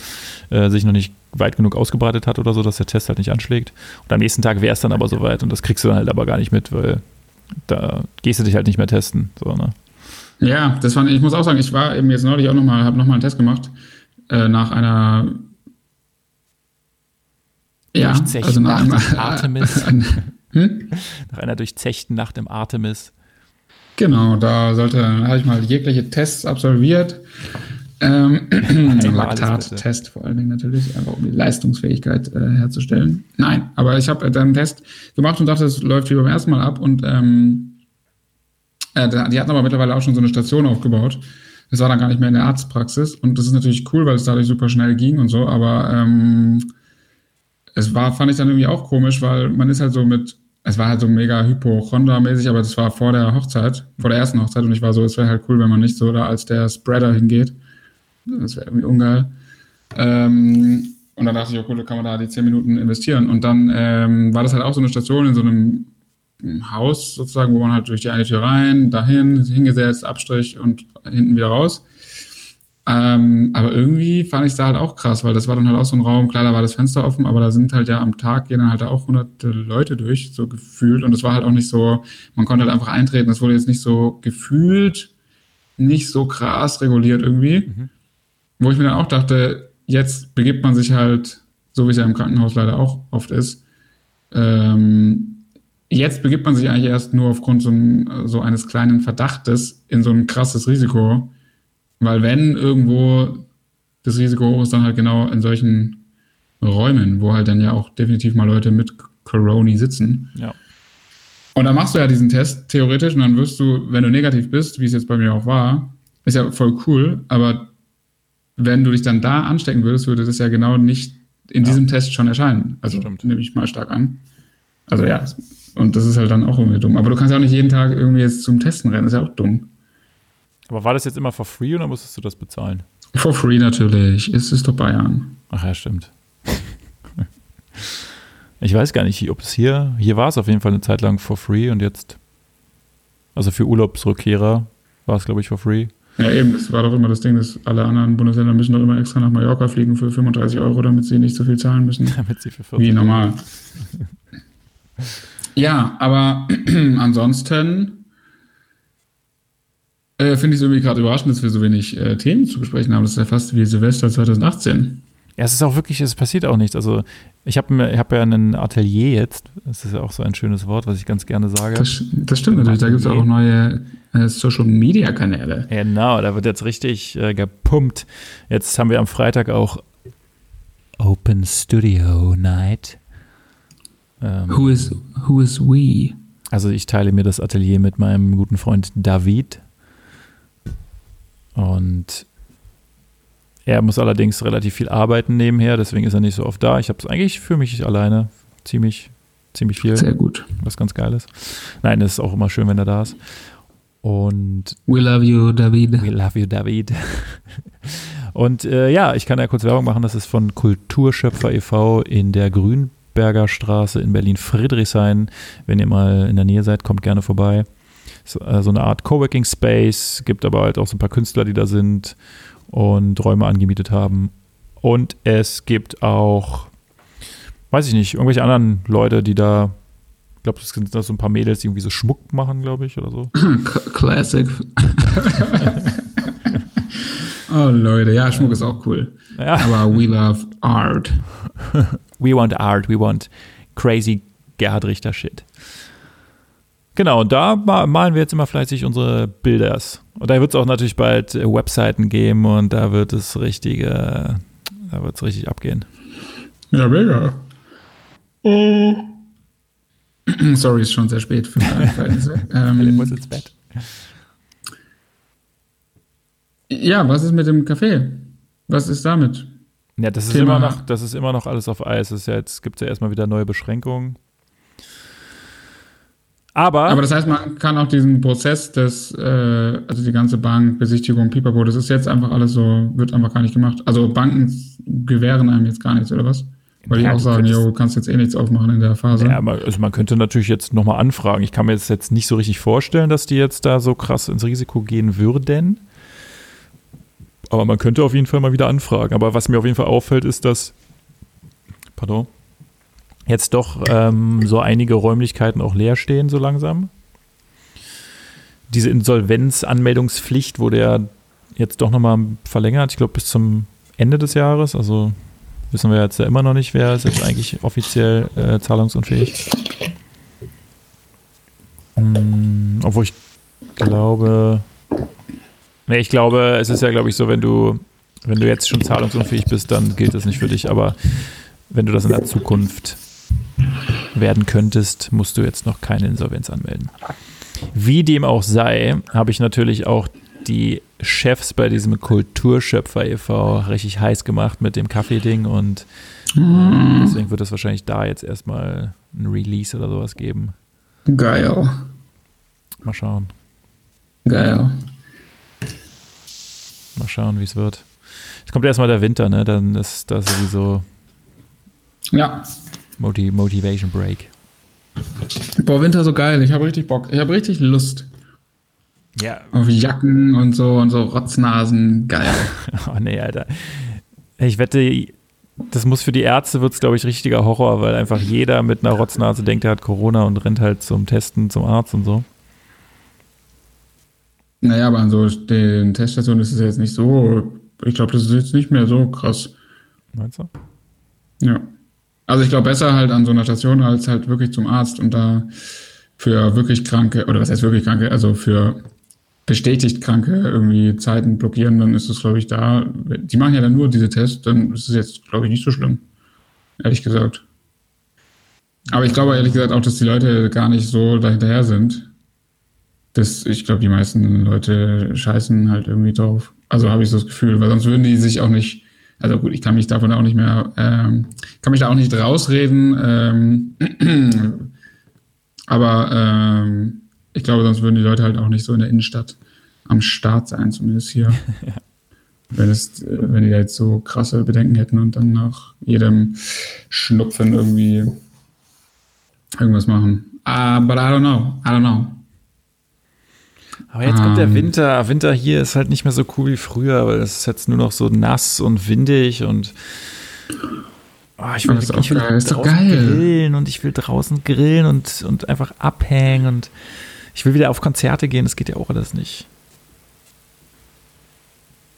[SPEAKER 1] äh, sich noch nicht weit genug ausgebreitet hat oder so, dass der Test halt nicht anschlägt. Und am nächsten Tag wäre es dann aber soweit und das kriegst du dann halt aber gar nicht mit, weil da gehst du dich halt nicht mehr testen. So, ne?
[SPEAKER 2] Ja, das fand ich muss auch sagen, ich war eben jetzt neulich auch nochmal, habe nochmal einen Test gemacht äh, nach einer
[SPEAKER 1] ja, also nach Nacht im Artemis. hm? Nach einer durchzechten Nacht im Artemis.
[SPEAKER 2] Genau, da sollte, habe ich mal jegliche Tests absolviert. Ähm, Laktat-Test vor allen Dingen natürlich, einfach um die Leistungsfähigkeit äh, herzustellen. Nein, aber ich habe dann einen Test gemacht und dachte, es läuft wie beim ersten Mal ab und ähm, äh, die hatten aber mittlerweile auch schon so eine Station aufgebaut. Das war dann gar nicht mehr in der Arztpraxis und das ist natürlich cool, weil es dadurch super schnell ging und so, aber ähm, es war, fand ich dann irgendwie auch komisch, weil man ist halt so mit, es war halt so mega Hypochondra-mäßig, aber das war vor der Hochzeit, vor der ersten Hochzeit und ich war so, es wäre halt cool, wenn man nicht so da als der Spreader hingeht. Das wäre irgendwie ungeil. Ähm, und dann dachte ich, oh cool, kann man da die zehn Minuten investieren. Und dann ähm, war das halt auch so eine Station in so einem Haus sozusagen, wo man halt durch die eine Tür rein, dahin, hingesetzt, Abstrich und hinten wieder raus. Ähm, aber irgendwie fand ich es da halt auch krass, weil das war dann halt auch so ein Raum, klar, da war das Fenster offen, aber da sind halt ja am Tag gehen dann halt auch hunderte Leute durch, so gefühlt. Und es war halt auch nicht so, man konnte halt einfach eintreten, das wurde jetzt nicht so gefühlt, nicht so krass reguliert irgendwie. Mhm. Wo ich mir dann auch dachte, jetzt begibt man sich halt, so wie es ja im Krankenhaus leider auch oft ist, ähm, jetzt begibt man sich eigentlich erst nur aufgrund so, so eines kleinen Verdachtes in so ein krasses Risiko weil wenn irgendwo das Risiko hoch ist, dann halt genau in solchen Räumen, wo halt dann ja auch definitiv mal Leute mit Corona sitzen.
[SPEAKER 1] Ja.
[SPEAKER 2] Und dann machst du ja diesen Test theoretisch und dann wirst du, wenn du negativ bist, wie es jetzt bei mir auch war, ist ja voll cool, aber wenn du dich dann da anstecken würdest, würde das ja genau nicht in ja. diesem Test schon erscheinen. Also Stimmt. nehme ich mal stark an. Also ja, und das ist halt dann auch irgendwie dumm. Aber du kannst ja auch nicht jeden Tag irgendwie jetzt zum Testen rennen, das ist ja auch dumm.
[SPEAKER 1] Aber war das jetzt immer for free oder musstest du das bezahlen?
[SPEAKER 2] For free natürlich. Es ist doch Bayern.
[SPEAKER 1] Ach ja, stimmt. ich weiß gar nicht, ob es hier, hier war es auf jeden Fall eine Zeit lang for free und jetzt, also für Urlaubsrückkehrer war es, glaube ich, for free.
[SPEAKER 2] Ja, eben, das war doch immer das Ding, dass alle anderen Bundesländer müssen doch immer extra nach Mallorca fliegen für 35 Euro, damit sie nicht so viel zahlen müssen.
[SPEAKER 1] damit sie für
[SPEAKER 2] 40 Wie normal. ja, aber ansonsten äh, finde ich es irgendwie gerade überraschend, dass wir so wenig äh, Themen zu besprechen haben. Das ist ja fast wie Silvester 2018.
[SPEAKER 1] Ja, es ist auch wirklich, es passiert auch nichts. Also ich habe hab ja ein Atelier jetzt. Das ist ja auch so ein schönes Wort, was ich ganz gerne sage.
[SPEAKER 2] Das, das stimmt natürlich. Da gibt es auch neue äh, Social Media Kanäle.
[SPEAKER 1] Genau, da wird jetzt richtig äh, gepumpt. Jetzt haben wir am Freitag auch Open Studio Night.
[SPEAKER 2] Ähm, who is Who is we?
[SPEAKER 1] Also ich teile mir das Atelier mit meinem guten Freund David. Und er muss allerdings relativ viel arbeiten nebenher, deswegen ist er nicht so oft da. Ich habe es eigentlich für mich alleine ziemlich, ziemlich viel.
[SPEAKER 2] Sehr gut.
[SPEAKER 1] Was ganz geil ist. Nein, es ist auch immer schön, wenn er da ist. Und
[SPEAKER 2] We love you, David.
[SPEAKER 1] We love you, David. Und äh, ja, ich kann ja kurz Werbung machen. Das ist von Kulturschöpfer e.V. in der Grünberger Straße in Berlin-Friedrichshain. Wenn ihr mal in der Nähe seid, kommt gerne vorbei so, äh, so eine Art Coworking Space, gibt aber halt auch so ein paar Künstler, die da sind und Räume angemietet haben. Und es gibt auch, weiß ich nicht, irgendwelche anderen Leute, die da, ich glaube, das sind da so ein paar Mädels, die irgendwie so Schmuck machen, glaube ich, oder so.
[SPEAKER 2] Classic. oh, Leute, ja, Schmuck ist auch cool. Ja. Aber we love art.
[SPEAKER 1] we want art, we want crazy Gerhard Richter Shit. Genau, und da malen wir jetzt immer fleißig unsere Bilders. Und da wird es auch natürlich bald äh, Webseiten geben und da wird es richtig, da wird es richtig abgehen.
[SPEAKER 2] Ja, mega. Oh. Sorry, ist schon sehr spät für meine Verhältnisse. ähm, ich muss ins Bett. Ja, was ist mit dem Kaffee? Was ist damit?
[SPEAKER 1] Ja, das ist immer noch, das ist immer noch alles auf Eis. Es ja jetzt gibt es ja erstmal wieder neue Beschränkungen. Aber,
[SPEAKER 2] aber das heißt, man kann auch diesen Prozess des, äh, also die ganze Bankbesichtigung, Pipapo, das ist jetzt einfach alles so, wird einfach gar nicht gemacht. Also Banken gewähren einem jetzt gar nichts, oder was? Weil ja, die auch sagen, jo, du kannst jetzt eh nichts aufmachen in der Phase.
[SPEAKER 1] Ja, aber also man könnte natürlich jetzt nochmal anfragen. Ich kann mir jetzt, jetzt nicht so richtig vorstellen, dass die jetzt da so krass ins Risiko gehen würden. Aber man könnte auf jeden Fall mal wieder anfragen. Aber was mir auf jeden Fall auffällt, ist, dass, pardon, jetzt doch ähm, so einige Räumlichkeiten auch leer stehen, so langsam. Diese Insolvenzanmeldungspflicht wurde ja jetzt doch nochmal verlängert, ich glaube bis zum Ende des Jahres. Also wissen wir jetzt ja immer noch nicht, wer ist jetzt eigentlich offiziell äh, zahlungsunfähig. Hm, obwohl ich glaube, ne, ich glaube, es ist ja, glaube ich, so, wenn du, wenn du jetzt schon zahlungsunfähig bist, dann gilt das nicht für dich. Aber wenn du das in der Zukunft werden könntest, musst du jetzt noch keine Insolvenz anmelden. Wie dem auch sei, habe ich natürlich auch die Chefs bei diesem Kulturschöpfer e.V. richtig heiß gemacht mit dem Kaffee-Ding und mm. deswegen wird es wahrscheinlich da jetzt erstmal ein Release oder sowas geben.
[SPEAKER 2] Geil.
[SPEAKER 1] Mal schauen.
[SPEAKER 2] Geil.
[SPEAKER 1] Mal schauen, wie es wird. Es kommt erstmal der Winter, ne? Dann ist das sowieso.
[SPEAKER 2] Ja.
[SPEAKER 1] Motiv Motivation Break.
[SPEAKER 2] Boah, Winter so geil. Ich habe richtig Bock. Ich habe richtig Lust.
[SPEAKER 1] Ja.
[SPEAKER 2] Auf Jacken und so und so Rotznasen. Geil.
[SPEAKER 1] oh nee, Alter. Ich wette, das muss für die Ärzte wird es, glaube ich, richtiger Horror, weil einfach jeder mit einer Rotznase denkt, er hat Corona und rennt halt zum Testen zum Arzt und so.
[SPEAKER 2] Naja, aber an so den Teststationen ist es jetzt nicht so. Ich glaube, das ist jetzt nicht mehr so krass.
[SPEAKER 1] Meinst du?
[SPEAKER 2] Ja. Also ich glaube besser halt an so einer Station als halt wirklich zum Arzt und da für wirklich Kranke, oder was heißt wirklich Kranke, also für bestätigt Kranke irgendwie Zeiten blockieren, dann ist es, glaube ich, da. Die machen ja dann nur diese Tests, dann ist es jetzt, glaube ich, nicht so schlimm. Ehrlich gesagt. Aber ich glaube ehrlich gesagt auch, dass die Leute gar nicht so dahinterher sind. Das, ich glaube, die meisten Leute scheißen halt irgendwie drauf. Also habe ich so das Gefühl, weil sonst würden die sich auch nicht, also gut, ich kann mich davon auch nicht mehr, ähm, kann mich da auch nicht rausreden, ähm, aber ähm, ich glaube, sonst würden die Leute halt auch nicht so in der Innenstadt am Start sein, zumindest hier. ja. Wenn, es, wenn die jetzt so krasse Bedenken hätten und dann nach jedem Schnupfen irgendwie irgendwas machen. But I don't know. I don't know.
[SPEAKER 1] Aber jetzt kommt der ähm. Winter. Winter hier ist halt nicht mehr so cool wie früher, weil es ist jetzt nur noch so nass und windig und oh, ich will,
[SPEAKER 2] ich
[SPEAKER 1] will draußen grillen und ich will draußen grillen und, und einfach abhängen und ich will wieder auf Konzerte gehen. Das geht ja auch alles nicht.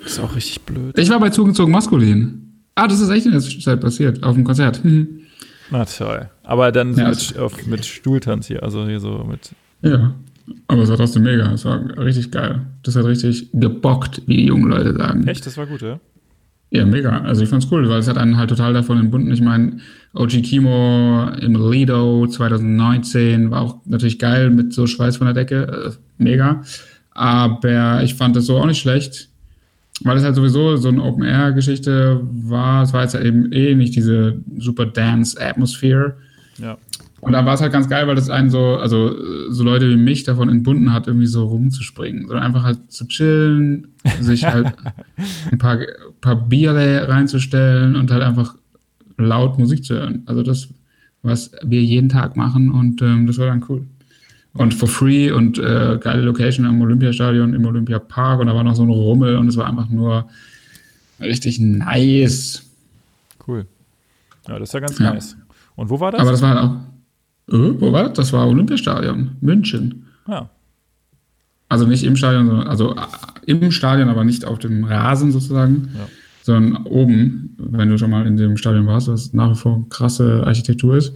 [SPEAKER 1] Das ist auch richtig blöd.
[SPEAKER 2] Ich war bei Zugezogen Maskulin. Ah, das ist echt in der Zeit passiert, auf dem Konzert.
[SPEAKER 1] Na toll. Aber dann ja, mit, auf, mit Stuhltanz hier, also hier so mit.
[SPEAKER 2] Ja, aber es war trotzdem mega. Es war richtig geil. Das hat richtig gebockt, wie die jungen Leute sagen.
[SPEAKER 1] Echt? Das war gut, ja?
[SPEAKER 2] Ja, mega. Also ich fand's cool, weil es hat einen halt total davon entbunden. Ich meine, OG Kimo im Lido 2019 war auch natürlich geil mit so Schweiß von der Decke. Äh, mega. Aber ich fand das so auch nicht schlecht weil es halt sowieso so eine Open-Air-Geschichte war. Es war jetzt ja eben eh nicht diese super Dance-Atmosphere.
[SPEAKER 1] Ja.
[SPEAKER 2] Und da war es halt ganz geil, weil das einen so, also so Leute wie mich davon entbunden hat, irgendwie so rumzuspringen, sondern einfach halt zu chillen, sich halt ein paar, paar Bier reinzustellen und halt einfach laut Musik zu hören. Also das, was wir jeden Tag machen und ähm, das war dann cool und for free und äh, geile Location am Olympiastadion, im Olympiapark und da war noch so ein Rummel und es war einfach nur richtig nice.
[SPEAKER 1] Cool. Ja, das ist ja ganz ja. nice. Und wo war das?
[SPEAKER 2] Aber das war auch. Äh, wo war das? Das war Olympiastadion, München.
[SPEAKER 1] Ja.
[SPEAKER 2] Also nicht im Stadion, sondern also äh, im Stadion, aber nicht auf dem Rasen sozusagen, ja. sondern oben, wenn du schon mal in dem Stadion warst, was nach wie vor krasse Architektur ist.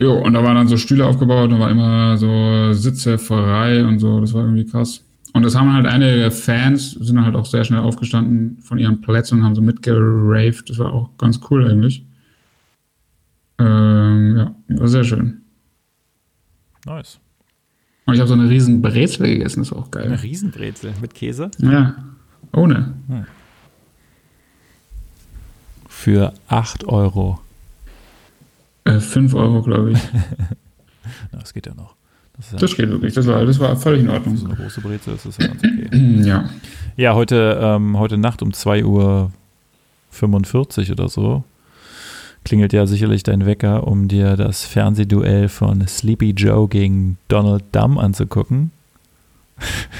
[SPEAKER 2] Jo, und da waren dann so Stühle aufgebaut, da war immer so Sitze frei und so, das war irgendwie krass. Und das haben halt einige Fans, sind halt auch sehr schnell aufgestanden von ihren Plätzen und haben so mitgeraved. Das war auch ganz cool eigentlich. Ähm, ja, war sehr schön.
[SPEAKER 1] Nice.
[SPEAKER 2] Und ich habe so eine riesen Brezel gegessen, das war auch geil.
[SPEAKER 1] Eine Riesenbrezel mit Käse?
[SPEAKER 2] Ja, ohne. Hm.
[SPEAKER 1] Für 8 Euro.
[SPEAKER 2] 5 äh, Euro, glaube ich.
[SPEAKER 1] das geht ja noch.
[SPEAKER 2] Das, ja das geht wirklich. Das war, das war völlig in Ordnung.
[SPEAKER 1] So eine große Brezel ist das ja ganz okay.
[SPEAKER 2] ja.
[SPEAKER 1] Ja, heute, ähm, heute Nacht um 2 Uhr 45 oder so klingelt ja sicherlich dein Wecker, um dir das Fernsehduell von Sleepy Joe gegen Donald Dumm anzugucken.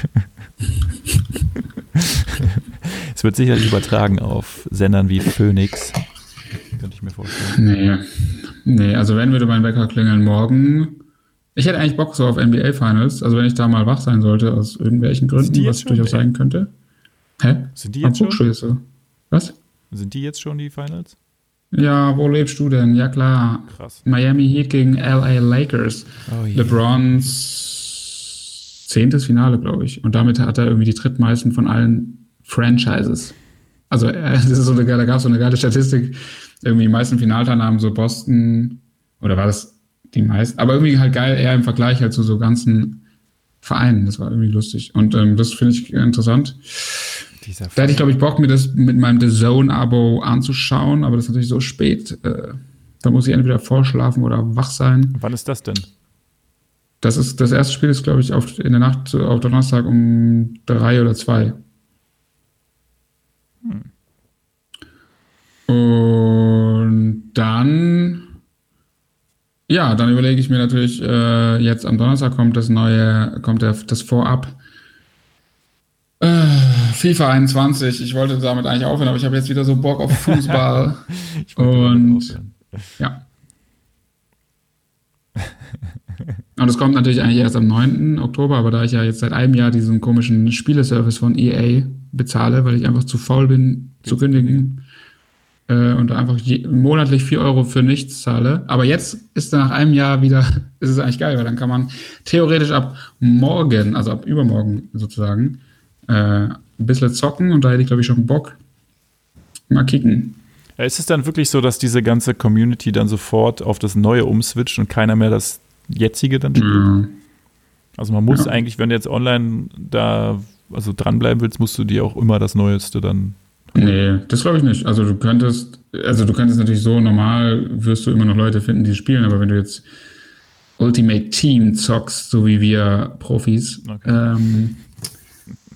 [SPEAKER 1] es wird sicherlich übertragen auf Sendern wie Phoenix. Könnte ich mir vorstellen.
[SPEAKER 2] Nee. Nee, also wenn würde mein Wecker klingeln morgen. Ich hätte eigentlich Bock so auf NBA Finals, also wenn ich da mal wach sein sollte, aus irgendwelchen Gründen, was durchaus sein könnte.
[SPEAKER 1] Hä? Sind die jetzt schon?
[SPEAKER 2] Was?
[SPEAKER 1] Sind die jetzt schon die Finals?
[SPEAKER 2] Ja, wo lebst du denn? Ja, klar.
[SPEAKER 1] Krass.
[SPEAKER 2] Miami Heat gegen LA Lakers. Oh, yeah. LeBrons zehntes Finale, glaube ich. Und damit hat er irgendwie die drittmeisten von allen Franchises. Also, das ist so eine, da gab es so eine geile Statistik irgendwie die meisten Finalteilnahmen so Boston, oder war das die meisten? Aber irgendwie halt geil, eher im Vergleich halt zu so ganzen Vereinen. Das war irgendwie lustig. Und ähm, das finde ich interessant. Da hätte ich, glaube ich, Bock, mir das mit meinem The Zone-Abo anzuschauen, aber das ist natürlich so spät. Äh, da muss ich entweder vorschlafen oder wach sein.
[SPEAKER 1] Wann ist das denn?
[SPEAKER 2] Das ist das erste Spiel ist, glaube ich, auf, in der Nacht auf Donnerstag um drei oder zwei. Hm. Und dann, ja, dann überlege ich mir natürlich, äh, jetzt am Donnerstag kommt das neue, kommt der, das Vorab. Äh, FIFA 21. Ich wollte damit eigentlich aufhören, aber ich habe jetzt wieder so Bock auf Fußball. und ja. Und es kommt natürlich eigentlich erst am 9. Oktober, aber da ich ja jetzt seit einem Jahr diesen komischen Spieleservice von EA bezahle, weil ich einfach zu faul bin zu kündigen, äh, und einfach je, monatlich 4 Euro für nichts zahle. Aber jetzt ist nach einem Jahr wieder, ist es eigentlich geil, weil dann kann man theoretisch ab morgen, also ab übermorgen sozusagen, äh, ein bisschen zocken und da hätte ich, glaube ich, schon Bock. Mal kicken.
[SPEAKER 1] Ist es dann wirklich so, dass diese ganze Community dann sofort auf das Neue umswitcht und keiner mehr das jetzige dann spielt?
[SPEAKER 2] Ja.
[SPEAKER 1] Also man muss
[SPEAKER 2] Ja.
[SPEAKER 1] eigentlich, wenn du jetzt online da also dranbleiben willst, musst du dir auch immer das Neueste dann.
[SPEAKER 2] Nee, das glaube ich nicht. Also du könntest, also du könntest natürlich so normal, wirst du immer noch Leute finden, die spielen, aber wenn du jetzt Ultimate Team zockst, so wie wir Profis,
[SPEAKER 1] Okay.
[SPEAKER 2] ähm,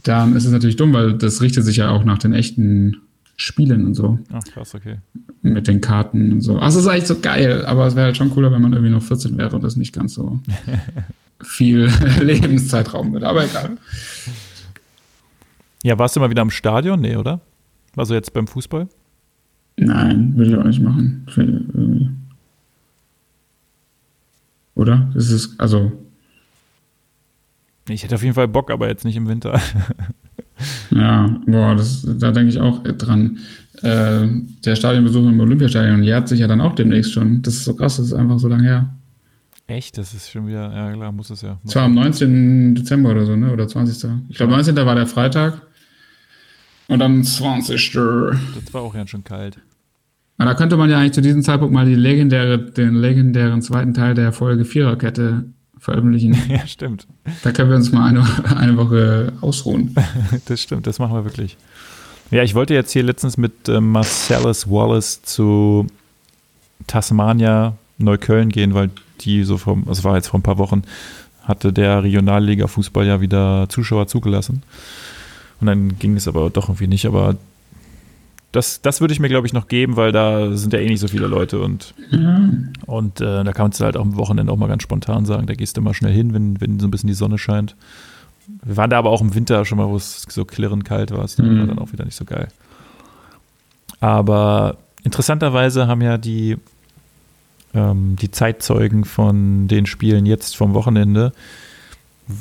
[SPEAKER 2] dann ist es natürlich dumm, weil das richtet sich ja auch nach den echten Spielen und so,
[SPEAKER 1] Ach krass, okay.
[SPEAKER 2] mit den Karten und so. Also es ist eigentlich so geil, aber es wäre halt schon cooler, wenn man irgendwie noch 14 wäre und das nicht ganz so viel Lebenszeitraum wird. Aber egal.
[SPEAKER 1] Ja, warst du mal wieder am Stadion? Nee, oder? Also jetzt beim Fußball?
[SPEAKER 2] Nein, würde ich auch nicht machen. Oder? Das ist, also,
[SPEAKER 1] Ich hätte auf jeden Fall Bock, aber jetzt nicht im Winter.
[SPEAKER 2] ja, boah, das, da denke ich auch dran. Äh, der Stadionbesuch im Olympiastadion jährt sich ja dann auch demnächst schon. Das ist so krass, das ist einfach so lange her.
[SPEAKER 1] Echt? Das ist schon wieder, ja klar, muss es ja. Muss
[SPEAKER 2] Es war am 19. Dezember oder so, ne? Oder 20. Ich glaube, 19. war der Freitag. Und dann 20.
[SPEAKER 1] das war auch ganz schön kalt.
[SPEAKER 2] Aber da könnte man ja eigentlich zu diesem Zeitpunkt mal legendäre, den legendären zweiten Teil der Folge Viererkette veröffentlichen.
[SPEAKER 1] ja, stimmt.
[SPEAKER 2] Da können wir uns mal eine, eine Woche ausruhen.
[SPEAKER 1] Das stimmt, das machen wir wirklich. Ja, ich wollte jetzt hier letztens mit äh, Marcellus Wallace zu Tasmania Neukölln gehen, weil die so vom, das war jetzt vor ein paar Wochen, hatte der Regionalliga Fußball ja wieder Zuschauer zugelassen. Und dann ging es aber doch irgendwie nicht. Aber das, das würde ich mir, glaube ich, noch geben, weil da sind ja eh nicht so viele Leute und,
[SPEAKER 2] Ja.
[SPEAKER 1] und äh, da kannst du halt auch am Wochenende auch mal ganz spontan sagen, da gehst du mal schnell hin, wenn, wenn so ein bisschen die Sonne scheint. Wir waren da aber auch im Winter schon mal, wo es so klirrend kalt war. Das
[SPEAKER 2] Mhm.
[SPEAKER 1] war dann auch wieder nicht so geil. Aber interessanterweise haben ja die, ähm, die Zeitzeugen von den Spielen jetzt vom Wochenende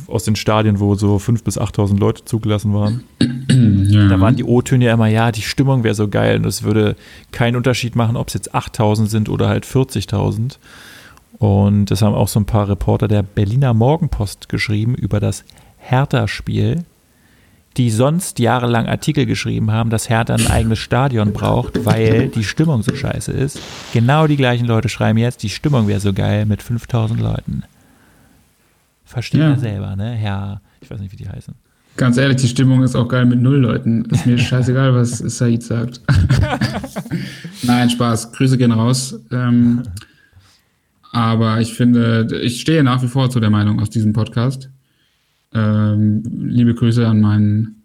[SPEAKER 1] aus den Stadien, wo so 5.000 bis 8.000 Leute zugelassen waren,
[SPEAKER 2] ja.
[SPEAKER 1] da waren die O-Töne ja immer, ja, die Stimmung wäre so geil und es würde keinen Unterschied machen, ob es jetzt 8000 sind oder halt 40.000. Und das haben auch so ein paar Reporter der Berliner Morgenpost geschrieben über das Hertha-Spiel, die sonst jahrelang Artikel geschrieben haben, dass Hertha ein eigenes Stadion braucht, weil die Stimmung so scheiße ist. Genau die gleichen Leute schreiben jetzt, die Stimmung wäre so geil mit 5000 Leuten. Versteht
[SPEAKER 2] Ja.
[SPEAKER 1] selber, ne? Herr, ich weiß nicht, wie die heißen.
[SPEAKER 2] Ganz ehrlich, die Stimmung ist auch geil mit null Leuten. Ist mir scheißegal, was Said sagt. Nein, Spaß. Grüße gehen raus. Ähm, aber ich finde, ich stehe nach wie vor zu der Meinung aus diesem Podcast. Ähm, liebe Grüße an meinen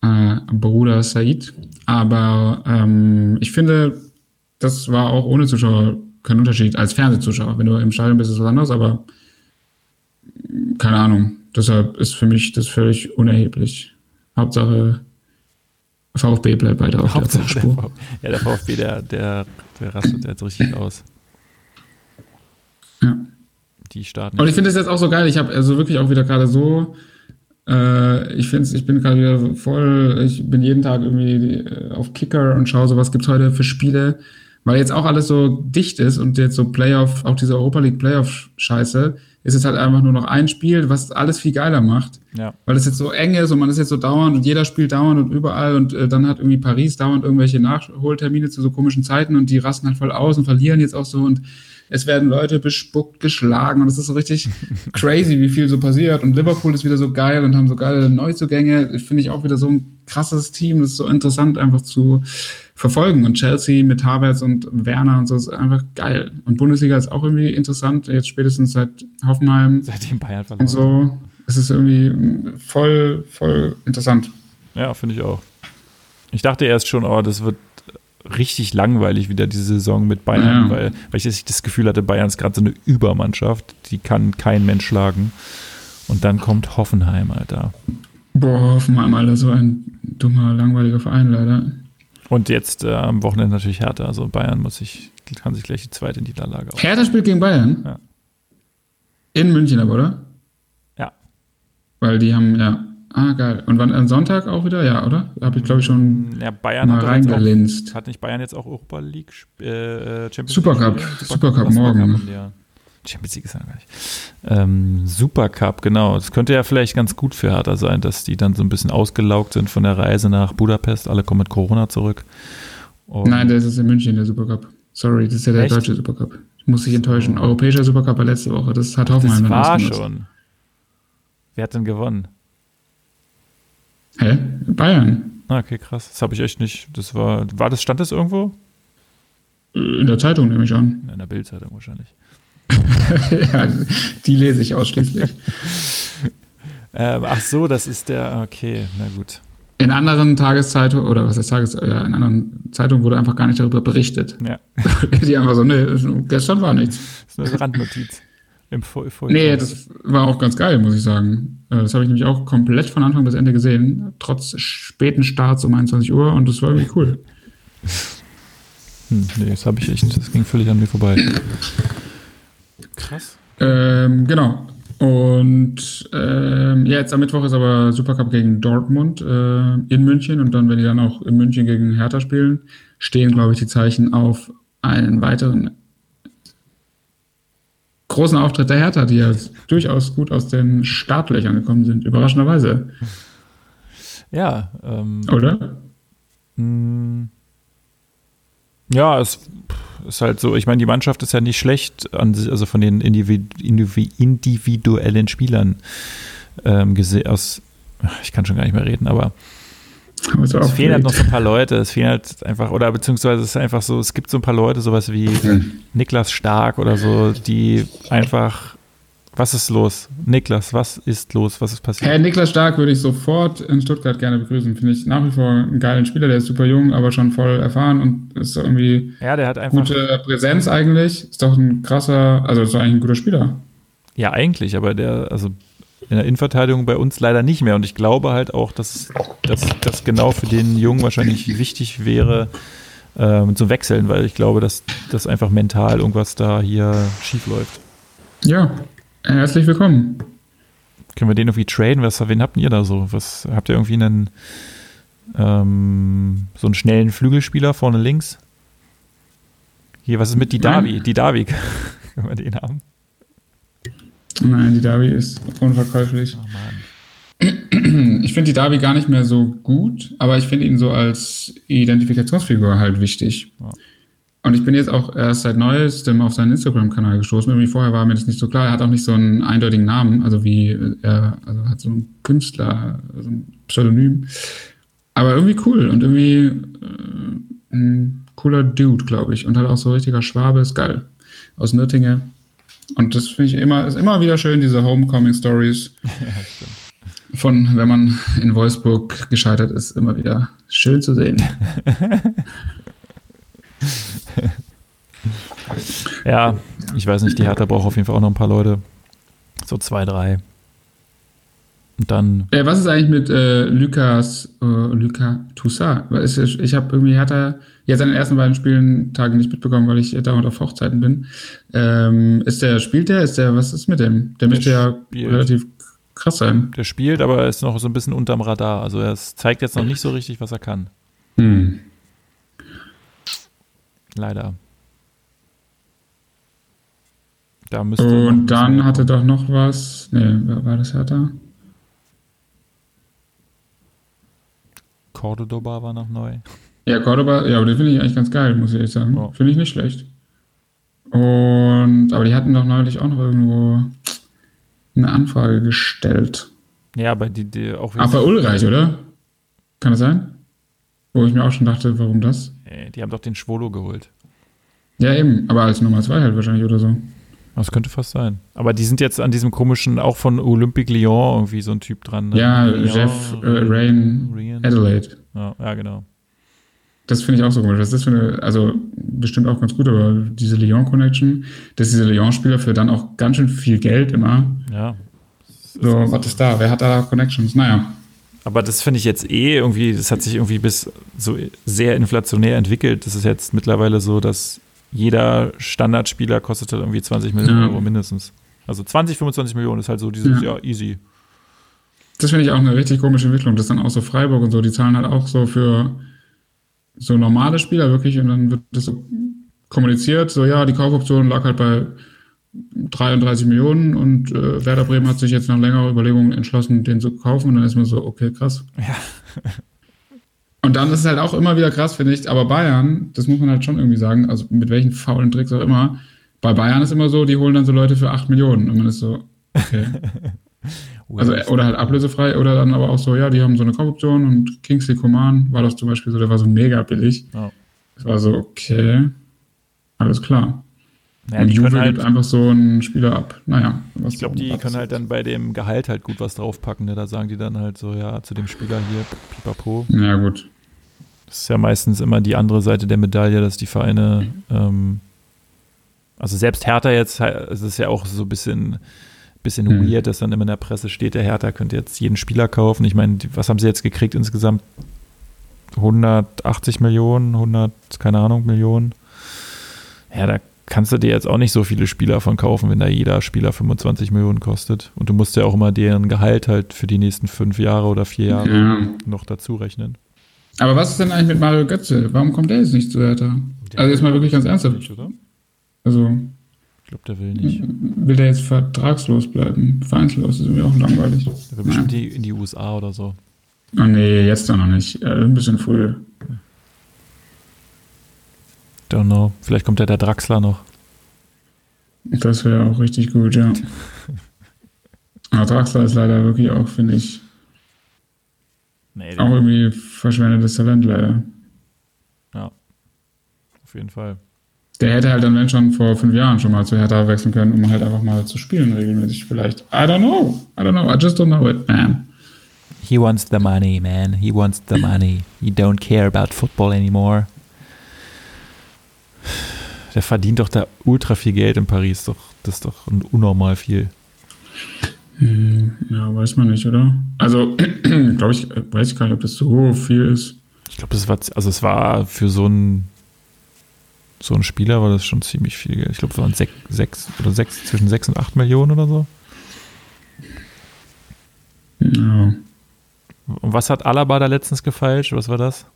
[SPEAKER 2] äh, Bruder Said. Aber ähm, ich finde, das war auch ohne Zuschauer kein Unterschied als Fernsehzuschauer. Wenn du im Stadion bist, ist es was anderes, aber keine Ahnung. Deshalb ist für mich das völlig unerheblich. Hauptsache VfB bleibt weiter auf
[SPEAKER 1] Hauptsache
[SPEAKER 2] der
[SPEAKER 1] der,
[SPEAKER 2] Spur.
[SPEAKER 1] VfB, ja, der VfB, der, der, der rastet jetzt richtig aus.
[SPEAKER 2] Ja.
[SPEAKER 1] Die starten.
[SPEAKER 2] Und ich finde es jetzt auch so geil. Ich habe also wirklich auch wieder gerade so. Äh, ich finde ich bin gerade wieder voll. Ich bin jeden Tag irgendwie äh, auf Kicker und schaue so, was gibt's heute für Spiele. Weil jetzt auch alles so dicht ist und jetzt so Playoff, auch diese Europa League Playoff-Scheiße, ist jetzt halt einfach nur noch ein Spiel, was alles viel geiler macht.
[SPEAKER 1] ja.
[SPEAKER 2] weil es jetzt so eng ist und man ist jetzt so dauernd und jeder spielt dauernd und überall und äh, dann hat irgendwie Paris dauernd irgendwelche Nachholtermine zu so komischen Zeiten und die rasten halt voll aus und verlieren jetzt auch so und es werden Leute bespuckt, geschlagen und es ist so richtig crazy, wie viel so passiert und Liverpool ist wieder so geil und haben so geile Neuzugänge. Finde ich auch wieder so ein krasses Team, das ist so interessant einfach zu verfolgen und Chelsea mit Havertz und Werner und so ist einfach geil und Bundesliga ist auch irgendwie interessant, jetzt spätestens seit Hoffenheim
[SPEAKER 1] Seitdem Bayern
[SPEAKER 2] und
[SPEAKER 1] verloren.
[SPEAKER 2] so. Es ist irgendwie voll, voll interessant.
[SPEAKER 1] Ja, finde ich auch. Ich dachte erst schon, oh, das wird richtig langweilig wieder diese Saison mit Bayern,
[SPEAKER 2] Ja.
[SPEAKER 1] weil, weil ich das Gefühl hatte, Bayern ist gerade so eine Übermannschaft, die kann kein Mensch schlagen. Und dann kommt Hoffenheim, Alter.
[SPEAKER 2] Boah, Hoffenheim, Alter, so ein dummer, langweiliger Verein leider.
[SPEAKER 1] Und jetzt äh, am Wochenende natürlich Hertha. Also Bayern muss sich, kann sich gleich die zweite Niederlage auf.
[SPEAKER 2] Hertha spielt gegen Bayern?
[SPEAKER 1] Ja.
[SPEAKER 2] In München aber, oder?
[SPEAKER 1] Ja.
[SPEAKER 2] Weil die haben, ja. Ah, geil. Und wann, am Sonntag auch wieder? Ja, oder? Habe ich, glaube ich, schon
[SPEAKER 1] Ja, Bayern
[SPEAKER 2] mal
[SPEAKER 1] hat, auch,
[SPEAKER 2] reingelinst.
[SPEAKER 1] hat nicht Bayern jetzt auch Europa League sp- äh, Champions
[SPEAKER 2] Supercup.
[SPEAKER 1] League?
[SPEAKER 2] Supercup
[SPEAKER 1] Supercup
[SPEAKER 2] morgen.
[SPEAKER 1] die ja. Champions League ist ja gar nicht. Ähm, Supercup, genau. Das könnte ja vielleicht ganz gut für Hertha sein, dass die dann so ein bisschen ausgelaugt sind von der Reise nach Budapest. Alle kommen mit Corona zurück. Und
[SPEAKER 2] Nein, das ist in München der Supercup. Sorry, das ist ja der
[SPEAKER 1] Echt?
[SPEAKER 2] deutsche Supercup. Ich muss dich enttäuschen. Europäischer Supercup war letzte Woche. Das hat Hoffenheim
[SPEAKER 1] das war schon. Wer hat denn gewonnen?
[SPEAKER 2] Hä? Bayern.
[SPEAKER 1] Ah, okay, krass. Das habe ich echt nicht. Das war, war das, stand das irgendwo?
[SPEAKER 2] In der Zeitung nehme ich an.
[SPEAKER 1] In der Bildzeitung wahrscheinlich.
[SPEAKER 2] ja, die lese ich ausschließlich.
[SPEAKER 1] Ähm, ach so, das ist der, okay, na gut.
[SPEAKER 2] In anderen Tageszeitungen, oder was heißt Tages, ja, in anderen Zeitungen wurde einfach gar nicht darüber berichtet.
[SPEAKER 1] Ja,
[SPEAKER 2] die einfach so, nee, gestern war nichts.
[SPEAKER 1] das ist eine Randnotiz. Im Fol
[SPEAKER 2] Nee, das war auch ganz geil, muss ich sagen. Äh, Das habe ich nämlich auch komplett von Anfang bis Ende gesehen, trotz späten Starts um 21 Uhr und das war irgendwie cool.
[SPEAKER 1] hm, nee, das habe ich echt, das ging völlig an mir vorbei. Krass.
[SPEAKER 2] Ähm, genau. Und ähm, ja, jetzt am Mittwoch ist aber Supercup gegen Dortmund äh, in München und dann, wenn die dann auch in München gegen Hertha spielen, stehen, glaube ich, die Zeichen auf einen weiteren großen Auftritt der Hertha, die ja durchaus gut aus den Startlöchern gekommen sind, überraschenderweise,
[SPEAKER 1] Ja, ähm,
[SPEAKER 2] oder?
[SPEAKER 1] mh, ja, es ist halt so, ich meine, die Mannschaft ist ja nicht schlecht, an, sich- also von den Individu Indivi individuellen Spielern ähm, gesehen, aus, ich kann schon gar nicht mehr reden, aber
[SPEAKER 2] Aber so
[SPEAKER 1] Es fehlen halt noch so ein paar Leute. Es fehlen halt einfach, oder beziehungsweise es ist einfach so, es gibt so ein paar Leute, sowas wie Niklas Stark oder so, die einfach, was ist los? Niklas, was ist los? Was ist passiert?
[SPEAKER 2] Herr Niklas Stark würde ich sofort in Stuttgart gerne begrüßen. Finde ich nach wie vor einen geilen Spieler, der ist super jung, aber schon voll erfahren und ist irgendwie
[SPEAKER 1] Ja, der hat einfach,
[SPEAKER 2] gute Präsenz eigentlich. Ist doch ein krasser, also ist doch eigentlich ein guter Spieler.
[SPEAKER 1] ja eigentlich, aber der, also in der Innenverteidigung bei uns leider nicht mehr. Und ich glaube halt auch, dass dass das genau für den Jungen wahrscheinlich wichtig wäre, ähm, zu wechseln, weil ich glaube, dass das einfach mental irgendwas da hier schief läuft.
[SPEAKER 2] Ja, herzlich willkommen.
[SPEAKER 1] Können wir den irgendwie traden? Was, wen habt ihr da so? Was, habt ihr irgendwie einen ähm, so einen schnellen Flügelspieler vorne links? Hier, was ist mit die
[SPEAKER 2] Nein.
[SPEAKER 1] Davi? Die Davi, können wir den haben?
[SPEAKER 2] Nein, die Davi ist unverkäuflich.
[SPEAKER 1] Oh.
[SPEAKER 2] Ich finde die Davi gar nicht mehr so gut, aber ich finde ihn so als Identifikationsfigur halt wichtig.
[SPEAKER 1] Ja.
[SPEAKER 2] Und ich bin jetzt auch erst seit neuestem auf seinen Instagram-Kanal gestoßen. Irgendwie vorher war mir das nicht so klar. Er hat auch nicht so einen eindeutigen Namen, also wie äh, er also hat so einen Künstler, so ein Pseudonym. Aber irgendwie cool und irgendwie äh, ein cooler Dude, glaube ich. Und halt auch so richtiger Schwabe, ist geil. Aus Nürtinge. Und das finde ich immer, ist immer wieder schön, diese Homecoming-Stories
[SPEAKER 1] Ja,
[SPEAKER 2] von, wenn man in Wolfsburg gescheitert ist, immer wieder schön zu sehen.
[SPEAKER 1] Ja, ich weiß nicht, die Hertha braucht auf jeden Fall auch noch ein paar Leute. So zwei, drei. Und dann,
[SPEAKER 2] Äh, was ist eigentlich mit äh, Lukas, äh, Luca Toussaint? Ist- Ich habe irgendwie Hertha jetzt an den ersten beiden Spielen Tagen nicht mitbekommen, weil ich dauernd auf Hochzeiten bin. Ähm, ist der, spielt der? Ist der, was ist mit dem? Der müsste ja relativ krass sein.
[SPEAKER 1] der spielt, aber er ist noch so ein bisschen unterm Radar. Also er zeigt jetzt noch nicht so richtig, was er kann.
[SPEAKER 2] Hm.
[SPEAKER 1] Leider. Da müsste
[SPEAKER 2] Und dann hatte doch noch was. Nee, war das Hertha?
[SPEAKER 1] Cordoba war noch neu.
[SPEAKER 2] Ja, Cordoba, ja, aber den finde ich eigentlich ganz geil, muss ich ehrlich sagen.
[SPEAKER 1] Ja.
[SPEAKER 2] Finde ich nicht schlecht. Und, aber die hatten doch neulich auch noch irgendwo eine Anfrage gestellt.
[SPEAKER 1] Ja, aber die, die auch
[SPEAKER 2] bei Ulreich, oder? Kann das sein? Wo ich mir auch schon dachte, warum das?
[SPEAKER 1] Die haben doch den Schwolo geholt.
[SPEAKER 2] Ja, eben, aber als Nummer zwei halt wahrscheinlich oder so.
[SPEAKER 1] Das könnte fast sein. Aber die sind jetzt an diesem komischen, auch von Olympique Lyon irgendwie so ein Typ dran. ne?
[SPEAKER 2] Ja,
[SPEAKER 1] Lyon,
[SPEAKER 2] Jeff äh, Rain
[SPEAKER 1] Ryan.
[SPEAKER 2] Adelaide.
[SPEAKER 1] Ja, ja, genau.
[SPEAKER 2] Das finde ich auch so komisch. Was ist das für eine, also bestimmt auch ganz gut, aber diese Lyon-Connection, dass diese Lyon-Spieler für dann auch ganz schön viel Geld immer.
[SPEAKER 1] Ja.
[SPEAKER 2] So, was ist da? Wer hat da Connections? Naja.
[SPEAKER 1] Aber das finde ich jetzt eh irgendwie, das hat sich irgendwie bis so sehr inflationär entwickelt. Das ist jetzt mittlerweile so, dass jeder Standardspieler kostet halt irgendwie 20 Millionen
[SPEAKER 2] Ja.
[SPEAKER 1] Euro mindestens. Also 20, 25 Millionen ist halt so dieses,
[SPEAKER 2] Ja.
[SPEAKER 1] ja, easy.
[SPEAKER 2] Das finde ich auch eine richtig komische Entwicklung. Das ist dann auch so Freiburg und so, die zahlen halt auch so für so normale Spieler wirklich und dann wird das so kommuniziert, so ja, die Kaufoption lag halt bei 33 Millionen und äh, Werder Bremen hat sich jetzt nach längerer Überlegung entschlossen, den zu kaufen und dann ist man so, okay, krass.
[SPEAKER 1] Ja.
[SPEAKER 2] Und dann ist es halt auch immer wieder krass, finde ich. Aber Bayern, das muss man halt schon irgendwie sagen, also mit welchen faulen Tricks auch immer. Bei Bayern ist immer so, die holen dann so Leute für 8 Millionen. Und man ist so, okay. also, oder halt ablösefrei. Oder dann aber auch so, ja, die haben so eine Kaufoption. Und Kingsley Coman war das zum Beispiel so, der war so mega billig. Oh. Das war so, okay, alles klar. Ja, und Juve halt, gibt einfach so einen Spieler ab. Naja.
[SPEAKER 1] ich glaube, die können halt dann bei dem Gehalt halt gut was draufpacken. Ne? Da sagen die dann halt so, ja, zu dem Spieler hier, pipapo.
[SPEAKER 2] Ja, gut.
[SPEAKER 1] Das ist ja meistens immer die andere Seite der Medaille, dass die Vereine, ähm, also selbst Hertha jetzt, es ist ja auch so ein bisschen, bisschen mhm. weird, dass dann immer in der Presse steht, der Hertha könnte jetzt jeden Spieler kaufen. Ich meine, was haben sie jetzt gekriegt insgesamt? 180 Millionen, 100, keine Ahnung, Millionen. Ja, da kannst du dir jetzt auch nicht so viele Spieler von kaufen, wenn da jeder Spieler 25 Millionen kostet. Und du musst ja auch immer deren Gehalt halt für die nächsten fünf Jahre oder vier Jahre ja. noch dazu rechnen.
[SPEAKER 2] Aber was ist denn eigentlich mit Mario Götze? Warum kommt der jetzt nicht zu Hertha? Der also jetzt mal wirklich ganz ernsthaft. Nicht, oder? Also.
[SPEAKER 1] Ich glaube, der will nicht.
[SPEAKER 2] Will der jetzt vertragslos bleiben? Vereinslos, das ist mir auch langweilig.
[SPEAKER 1] Der will bestimmt die, in die USA oder so.
[SPEAKER 2] Oh nee, jetzt doch noch nicht. Ja, ein bisschen früh.
[SPEAKER 1] Don't know. Vielleicht kommt ja der Draxler noch.
[SPEAKER 2] Das wäre auch richtig gut, ja. Aber Draxler ist leider wirklich auch, finde ich, nee, auch irgendwie verschwendetes Talent leider.
[SPEAKER 1] Ja, auf jeden Fall.
[SPEAKER 2] Der hätte halt dann, wenn schon vor fünf Jahren schon mal zu Hertha wechseln können, um halt einfach mal zu spielen regelmäßig vielleicht. I don't know. I don't know. I just don't know it, man.
[SPEAKER 1] He wants the money, man. He wants the money. He don't care about football anymore. Der verdient doch da ultra viel Geld in Paris. Doch, das ist doch unnormal viel.
[SPEAKER 2] Hm, ja, weiß man nicht, oder? Also, glaube ich, weiß ich gar nicht, ob das so viel ist.
[SPEAKER 1] Ich glaube, das war, also es war für so einen so ein Spieler war das schon ziemlich viel Geld. Ich glaube, es waren sechs, sechs oder sechs, zwischen sechs und acht Millionen oder so. Ja. Und was hat Alaba da letztens gefeilscht? Was war das?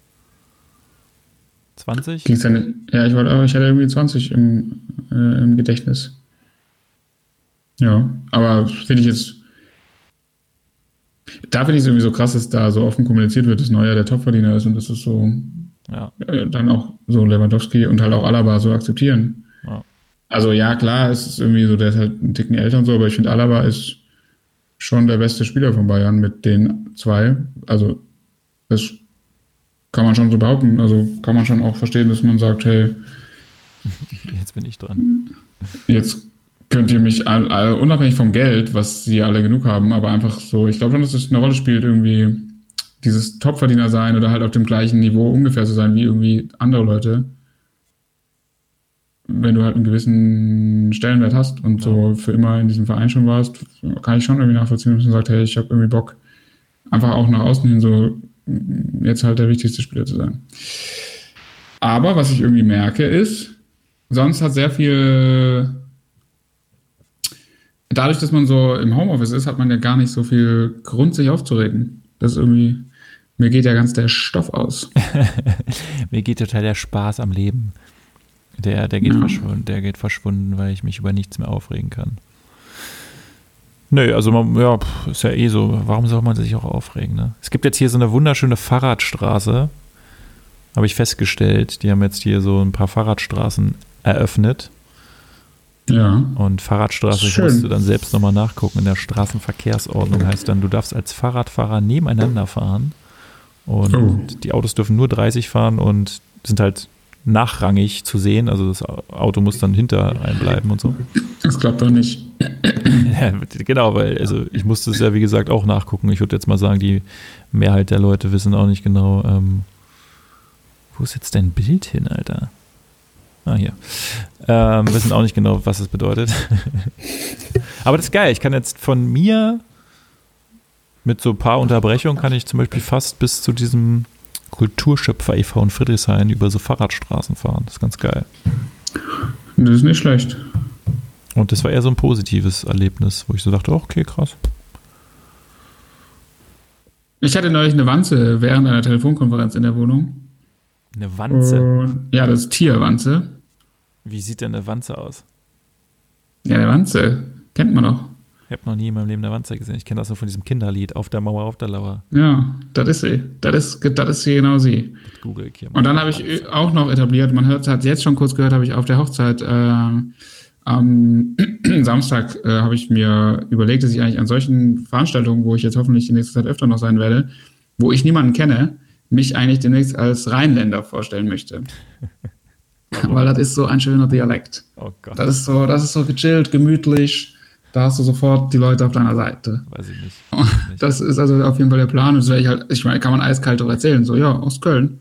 [SPEAKER 1] 20?
[SPEAKER 2] Ging's dann, ja, ich, wollte, ich hatte irgendwie 20 im, äh, im Gedächtnis. Ja, aber finde ich jetzt. Da finde ich es irgendwie so krass, dass da so offen kommuniziert wird, dass Neuer der Topverdiener ist und das ist so. Ja. Äh, dann auch so Lewandowski und halt auch Alaba so akzeptieren. Ja. Also ja, klar, es ist irgendwie so, der ist halt ein Ticken älter und so, aber ich finde, Alaba ist schon der beste Spieler von Bayern mit den zwei. Also das kann man schon so behaupten. Also kann man schon auch verstehen, dass man sagt, hey,
[SPEAKER 1] jetzt bin ich dran.
[SPEAKER 2] Jetzt könnt ihr mich all, all, unabhängig vom Geld, was sie alle genug haben, aber einfach so, ich glaube schon, dass es eine Rolle spielt, irgendwie dieses Topverdiener sein oder halt auf dem gleichen Niveau ungefähr zu sein wie irgendwie andere Leute. Wenn du halt einen gewissen Stellenwert hast und ja. so für immer in diesem Verein schon warst, kann ich schon irgendwie nachvollziehen, dass man sagt, hey, ich habe irgendwie Bock, einfach auch nach außen hin so jetzt halt der wichtigste Spieler zu sein. Aber was ich irgendwie merke ist, sonst hat sehr viel, dadurch, dass man so im Homeoffice ist, hat man ja gar nicht so viel Grund, sich aufzuregen. Das ist irgendwie, mir geht ja ganz der Stoff aus.
[SPEAKER 1] mir geht total der Spaß am Leben. Der, der, geht ja. verschwunden, der geht verschwunden, weil ich mich über nichts mehr aufregen kann. Nö, also man, ja, ist ja eh so. Warum soll man sich auch aufregen? Ne? Es gibt jetzt hier so eine wunderschöne Fahrradstraße, habe ich festgestellt. Die haben jetzt hier so ein paar Fahrradstraßen eröffnet.
[SPEAKER 2] Ja.
[SPEAKER 1] Und Fahrradstraße, ich musste dann selbst nochmal nachgucken. In der Straßenverkehrsordnung heißt dann, du darfst als Fahrradfahrer nebeneinander fahren. Und oh. die Autos dürfen nur 30 fahren und sind halt nachrangig zu sehen. Also das Auto muss dann hinter einem bleiben und so.
[SPEAKER 2] Das klappt doch nicht.
[SPEAKER 1] ja, genau, weil also ich musste es ja wie gesagt auch nachgucken. Ich würde jetzt mal sagen, die Mehrheit der Leute wissen auch nicht genau, ähm, wo ist jetzt dein Bild hin, Alter? Ah, hier. Ähm, wissen auch nicht genau, was es bedeutet. Aber das ist geil. Ich kann jetzt von mir mit so ein paar Unterbrechungen kann ich zum Beispiel fast bis zu diesem Kulturschöpfer e.V. in Friedrichshain über so Fahrradstraßen fahren. Das ist ganz geil.
[SPEAKER 2] Das ist nicht schlecht.
[SPEAKER 1] Und das war eher so ein positives Erlebnis, wo ich so dachte, okay, krass.
[SPEAKER 2] Ich hatte neulich eine Wanze während einer Telefonkonferenz in der Wohnung.
[SPEAKER 1] Eine Wanze?
[SPEAKER 2] Und, ja, das ist Tierwanze.
[SPEAKER 1] Wie sieht denn eine Wanze aus?
[SPEAKER 2] Ja, eine Wanze. Kennt man doch.
[SPEAKER 1] Ich habe noch nie in meinem Leben eine Wanze gesehen. Ich kenne das nur von diesem Kinderlied, Auf der Mauer, auf der Lauer.
[SPEAKER 2] Ja, das ist sie. Das ist, das ist sie genau sie.
[SPEAKER 1] Google ich hier
[SPEAKER 2] Und dann habe ich auch noch etabliert, man hat jetzt schon kurz gehört, habe ich auf der Hochzeit äh, am Samstag äh, habe ich mir überlegt, dass ich eigentlich an solchen Veranstaltungen, wo ich jetzt hoffentlich in nächster Zeit öfter noch sein werde, wo ich niemanden kenne, mich eigentlich demnächst als Rheinländer vorstellen möchte. Weil das ist so ein schöner Dialekt.
[SPEAKER 1] Oh Gott.
[SPEAKER 2] Das ist so, das ist so gechillt, gemütlich. Da hast du sofort die Leute auf deiner Seite.
[SPEAKER 1] Weiß ich nicht.
[SPEAKER 2] Das ist also auf jeden Fall der Plan. Und ich halt, ich meine, kann man eiskalt auch erzählen. So, ja, aus Köln.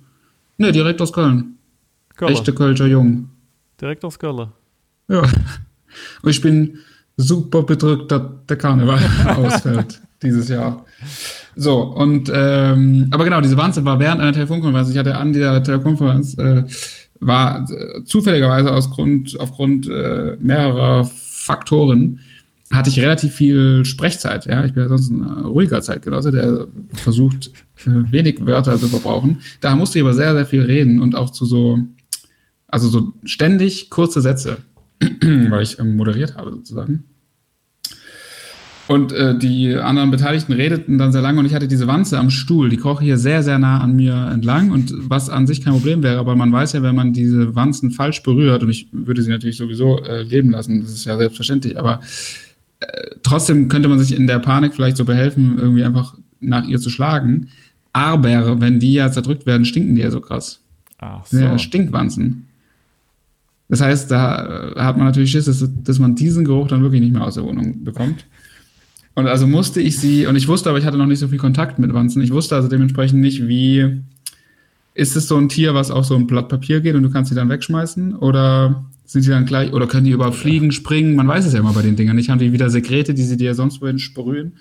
[SPEAKER 2] Ne, direkt aus Köln.
[SPEAKER 1] Köller.
[SPEAKER 2] Echte Kölscher Jung.
[SPEAKER 1] Direkt aus Köln.
[SPEAKER 2] Ja. Und ich bin super bedrückt, dass der Karneval ausfällt dieses Jahr. So, und ähm, aber genau, diese Wahnsinn war während einer Telefonkonferenz. Ich hatte an dieser Telefonkonferenz äh, war äh, zufälligerweise aus Grund, aufgrund äh, mehrerer Faktoren hatte ich relativ viel Sprechzeit. Ja, ich bin ja sonst ein äh, ruhiger Zeitgenosse, der versucht äh, wenig Wörter zu verbrauchen. Da musste ich aber sehr, sehr viel reden und auch zu so, also so ständig kurze Sätze, weil ich ähm, moderiert habe sozusagen. Und äh, die anderen Beteiligten redeten dann sehr lange und ich hatte diese Wanze am Stuhl, die kroch hier sehr, sehr nah an mir entlang und was an sich kein Problem wäre, aber man weiß ja, wenn man diese Wanzen falsch berührt und ich würde sie natürlich sowieso äh, leben lassen, das ist ja selbstverständlich, aber äh, trotzdem könnte man sich in der Panik vielleicht so behelfen, irgendwie einfach nach ihr zu schlagen. Aber wenn die ja zerdrückt werden, stinken die ja so krass.
[SPEAKER 1] Ach
[SPEAKER 2] sind ja
[SPEAKER 1] so.
[SPEAKER 2] Stinkwanzen. Das heißt, da äh, hat man natürlich Schiss, dass, dass man diesen Geruch dann wirklich nicht mehr aus der Wohnung bekommt. Und also musste ich sie, und ich wusste aber, ich hatte noch nicht so viel Kontakt mit Wanzen. Ich wusste also dementsprechend nicht, wie ist es so ein Tier, was auf so ein Blatt Papier geht und du kannst sie dann wegschmeißen? Oder sind sie dann gleich, oder können die überhaupt fliegen, springen? Man weiß es ja immer bei den Dingern nicht. Haben die wieder Sekrete, die sie dir sonst wohin sprühen?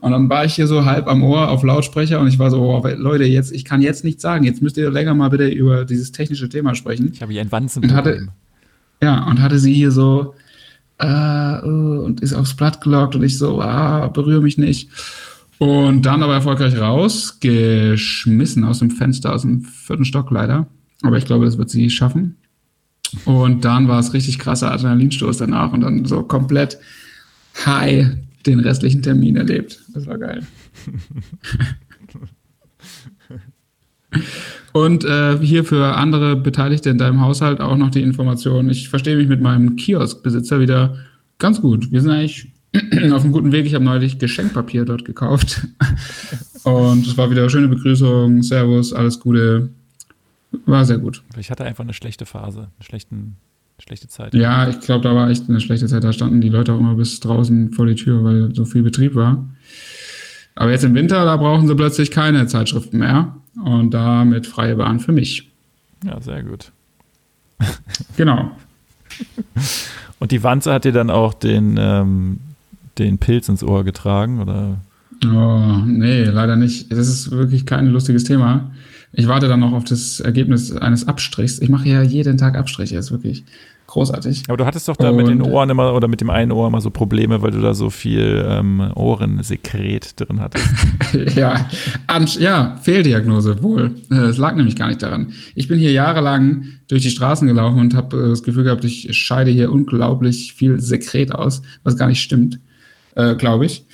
[SPEAKER 2] Und dann war ich hier so halb am Ohr auf Lautsprecher und ich war so, oh, Leute, jetzt, ich kann jetzt nichts sagen. Jetzt müsst ihr länger mal bitte über dieses technische Thema sprechen.
[SPEAKER 1] Ich habe hier ein
[SPEAKER 2] Und
[SPEAKER 1] Wanzenproblem.
[SPEAKER 2] hatte, ja, und hatte sie hier so, äh, äh, und ist aufs Blatt gelockt und ich so, ah, berühre mich nicht. Und dann aber erfolgreich rausgeschmissen aus dem Fenster, aus dem vierten Stock leider. Aber ich glaube, das wird sie schaffen. Und dann war es richtig krasser Adrenalinstoß danach und dann so komplett high den restlichen Termin erlebt. Das war geil. Und äh, hier für andere Beteiligte in deinem Haushalt auch noch die Information. Ich verstehe mich mit meinem Kioskbesitzer wieder ganz gut. Wir sind eigentlich auf einem guten Weg. Ich habe neulich Geschenkpapier dort gekauft. Und es war wieder schöne Begrüßung. Servus, alles Gute. War sehr gut.
[SPEAKER 1] Ich hatte einfach eine schlechte Phase, eine, schlechten, eine schlechte Zeit.
[SPEAKER 2] Ja, ich glaube, da war echt eine schlechte Zeit. Da standen die Leute auch immer bis draußen vor die Tür, weil so viel Betrieb war. Aber jetzt im Winter, da brauchen sie plötzlich keine Zeitschriften mehr. Und damit freie Bahn für mich.
[SPEAKER 1] Ja, sehr gut.
[SPEAKER 2] Genau.
[SPEAKER 1] Und die Wanze hat dir dann auch den, ähm, den Pilz ins Ohr getragen, oder?
[SPEAKER 2] Oh, nee, leider nicht. Das ist wirklich kein lustiges Thema. Ich warte dann noch auf das Ergebnis eines Abstrichs. Ich mache ja jeden Tag Abstriche, ist wirklich großartig.
[SPEAKER 1] Aber du hattest doch da mit den
[SPEAKER 2] Und-
[SPEAKER 1] Ohren immer oder mit dem einen Ohr immer so Probleme, weil du da so viel ähm, Ohrensekret drin hattest.
[SPEAKER 2] ja, an, ja, Fehldiagnose wohl. Äh, Es lag nämlich gar nicht daran. Ich bin hier jahrelang durch die Straßen gelaufen und habe äh, das Gefühl gehabt, ich scheide hier unglaublich viel Sekret aus, was gar nicht stimmt, äh, glaube ich.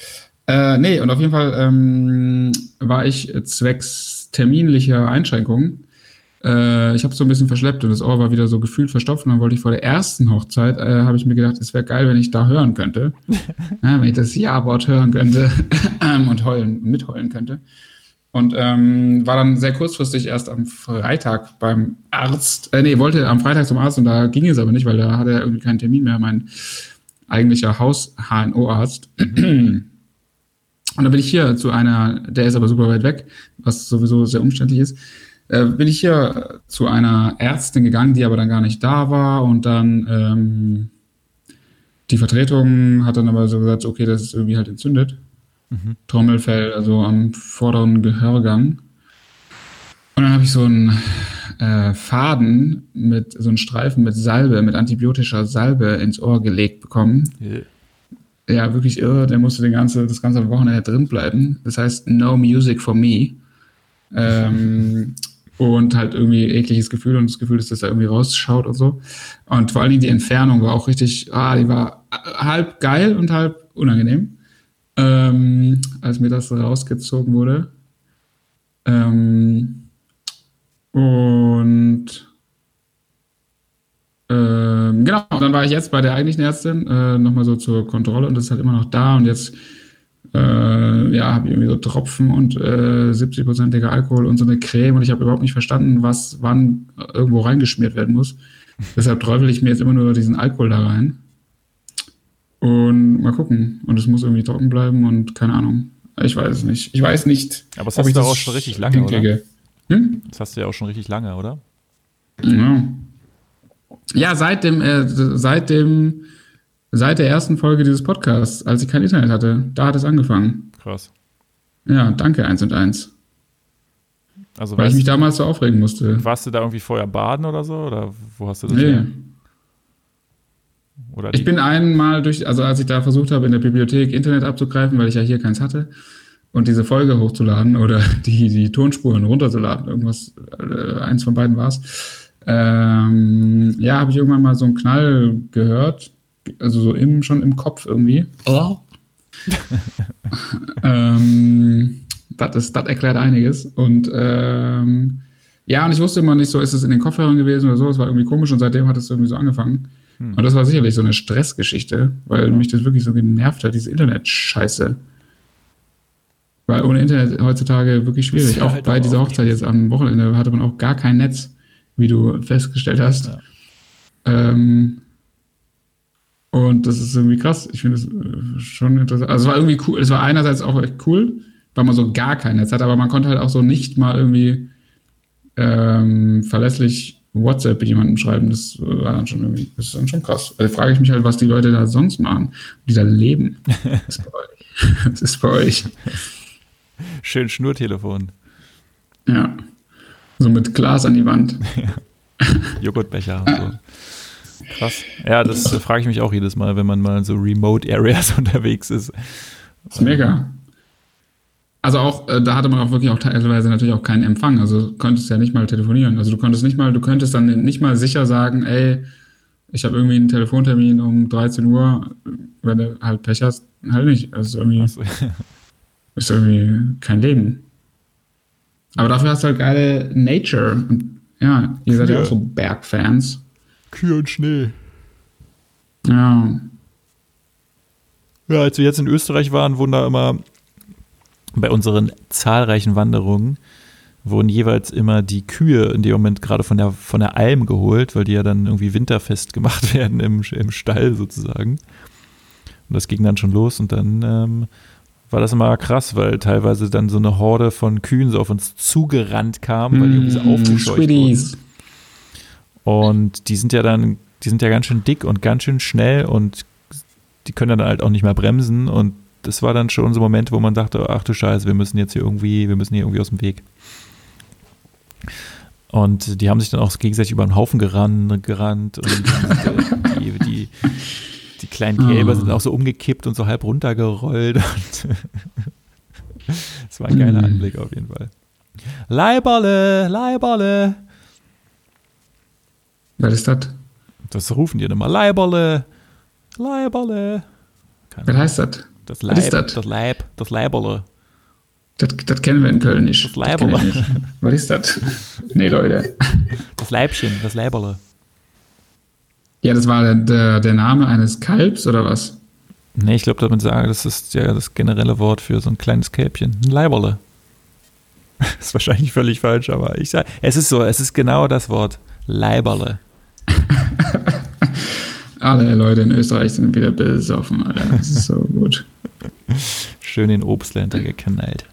[SPEAKER 2] Äh, nee, und auf jeden Fall ähm, war ich zwecks terminlicher Einschränkungen. Äh, ich habe so ein bisschen verschleppt und das Ohr war wieder so gefühlt verstopft. Und dann wollte ich vor der ersten Hochzeit, äh, habe ich mir gedacht, es wäre geil, wenn ich da hören könnte. ja, wenn ich das Ja-Wort hören könnte und heulen, mitheulen könnte. Und ähm, war dann sehr kurzfristig erst am Freitag beim Arzt. Äh, nee, wollte am Freitag zum Arzt und da ging es aber nicht, weil da hatte er irgendwie keinen Termin mehr, mein eigentlicher Haus-HNO-Arzt. Und dann bin ich hier zu einer, der ist aber super weit weg, was sowieso sehr umständlich ist, äh, bin ich hier zu einer Ärztin gegangen, die aber dann gar nicht da war und dann ähm, die Vertretung hat dann aber so gesagt, okay, das ist irgendwie halt entzündet.
[SPEAKER 1] Mhm.
[SPEAKER 2] Trommelfell, also am vorderen Gehörgang. Und dann habe ich so einen äh, Faden mit so einen Streifen mit Salbe, mit antibiotischer Salbe ins Ohr gelegt bekommen ja, wirklich irre. Der musste den ganze, das ganze Wochenende drin bleiben. Das heißt, no music for me. Ähm, und halt irgendwie ekliges Gefühl und das Gefühl, dass das da irgendwie rausschaut und so. Und vor allen Dingen die Entfernung war auch richtig, ah, die war halb geil und halb unangenehm, ähm, als mir das rausgezogen wurde. Ähm, und ähm, genau, dann war ich jetzt bei der eigentlichen Ärztin äh, nochmal so zur Kontrolle und das ist halt immer noch da und jetzt äh, ja, habe ich irgendwie so Tropfen und äh, 70-prozentiger Alkohol und so eine Creme und ich habe überhaupt nicht verstanden, was wann irgendwo reingeschmiert werden muss. Deshalb träufel ich mir jetzt immer nur diesen Alkohol da rein. Und mal gucken. Und es muss irgendwie trocken bleiben und keine Ahnung. Ich weiß es nicht. Ich weiß nicht.
[SPEAKER 1] Aber das hast du auch schon richtig lange, hinkriege. oder? Hm? Das hast du ja auch schon richtig lange, oder?
[SPEAKER 2] Ja. Ja, seit dem, äh, seit dem Seit der ersten Folge dieses Podcasts, als ich kein Internet hatte, da hat es angefangen.
[SPEAKER 1] Krass.
[SPEAKER 2] Ja, danke, eins und eins. Also Weil ich mich damals so aufregen musste.
[SPEAKER 1] Warst du da irgendwie vorher baden oder so? Oder wo hast du das? Nee. Her?
[SPEAKER 2] Oder ich bin einmal durch, also als ich da versucht habe, in der Bibliothek Internet abzugreifen, weil ich ja hier keins hatte, und diese Folge hochzuladen oder die, die Tonspuren runterzuladen, irgendwas, äh, eins von beiden war es. Ähm, ja, habe ich irgendwann mal so einen Knall gehört also so im, schon im Kopf irgendwie. Oh. ähm, das, das erklärt einiges. Und ähm, ja, und ich wusste immer nicht so, ist es in den Kopfhörern gewesen oder so. Es war irgendwie komisch und seitdem hat es irgendwie so angefangen. Hm. Und das war sicherlich so eine Stressgeschichte, weil mich das wirklich so genervt hat, diese Internet-Scheiße. Weil ohne Internet heutzutage wirklich schwierig. Auch halt bei dieser Hochzeit jetzt am Wochenende hatte man auch gar kein Netz, wie du festgestellt hast. Ja. Ähm, und das ist irgendwie krass. Ich finde es äh, schon interessant. Also es war irgendwie cool. Es war einerseits auch echt cool, weil man so gar kein Netz hat, aber man konnte halt auch so nicht mal irgendwie ähm, verlässlich WhatsApp jemandem schreiben. Das war dann schon irgendwie, das ist dann schon krass. Also frage ich mich halt, was die Leute da sonst machen, die da leben. Das ist bei euch. Das ist bei euch.
[SPEAKER 1] Schön Schnurtelefon.
[SPEAKER 2] Ja. So mit Glas an die Wand.
[SPEAKER 1] Ja. Joghurtbecher und so. Krass. Ja, das frage ich mich auch jedes Mal, wenn man mal in so Remote Areas unterwegs ist.
[SPEAKER 2] Das ist mega. Also auch, äh, da hatte man auch wirklich auch teilweise natürlich auch keinen Empfang. Also du konntest ja nicht mal telefonieren. Also du konntest nicht mal, du könntest dann nicht mal sicher sagen, ey, ich habe irgendwie einen Telefontermin um 13 Uhr, wenn du halt Pech hast, halt nicht. Also irgendwie, so. ist irgendwie kein Leben. Aber dafür hast du halt geile Nature. Und ja, ihr seid ja auch so Bergfans.
[SPEAKER 1] Kühe und Schnee.
[SPEAKER 2] Ja.
[SPEAKER 1] Ja, als wir jetzt in Österreich waren, wurden da immer bei unseren zahlreichen Wanderungen wurden jeweils immer die Kühe in dem Moment gerade von der, von der Alm geholt, weil die ja dann irgendwie winterfest gemacht werden im, im Stall sozusagen. Und das ging dann schon los und dann ähm, war das immer krass, weil teilweise dann so eine Horde von Kühen so auf uns zugerannt kam, weil die irgendwie so mm, aufgescheucht wurden. Und die sind ja dann, die sind ja ganz schön dick und ganz schön schnell und die können dann halt auch nicht mehr bremsen. Und das war dann schon so ein Moment, wo man dachte, ach du Scheiße, wir müssen jetzt hier irgendwie, wir müssen hier irgendwie aus dem Weg. Und die haben sich dann auch gegenseitig über den Haufen gerannt, gerannt und die, die, die, kleinen Kälber sind auch so umgekippt und so halb runtergerollt. das war ein geiler hm. Anblick auf jeden Fall. Leiberle, Leiberle.
[SPEAKER 2] Was ist das?
[SPEAKER 1] Das rufen die dann immer Leiberle, Leiberle.
[SPEAKER 2] Was heißt das?
[SPEAKER 1] Das Leib, das? das Leib, das Leiberle.
[SPEAKER 2] Das, das kennen wir in Köln nicht.
[SPEAKER 1] Das Leiberle. Das
[SPEAKER 2] Was ist das? Nee, Leute.
[SPEAKER 1] Das Leibchen, das Leiberle.
[SPEAKER 2] Ja, das war der, der Name eines Kalbs oder was?
[SPEAKER 1] Nee, ich glaube, damit sagen, das ist ja das generelle Wort für so ein kleines Kälbchen. Ein Leiberle. Das ist wahrscheinlich völlig falsch, aber ich sage, es ist so, es ist genau das Wort. Leiberle.
[SPEAKER 2] Alle Leute in Österreich sind wieder besoffen, Alter. Das ist so gut.
[SPEAKER 1] Schön den Obstländer geknallt.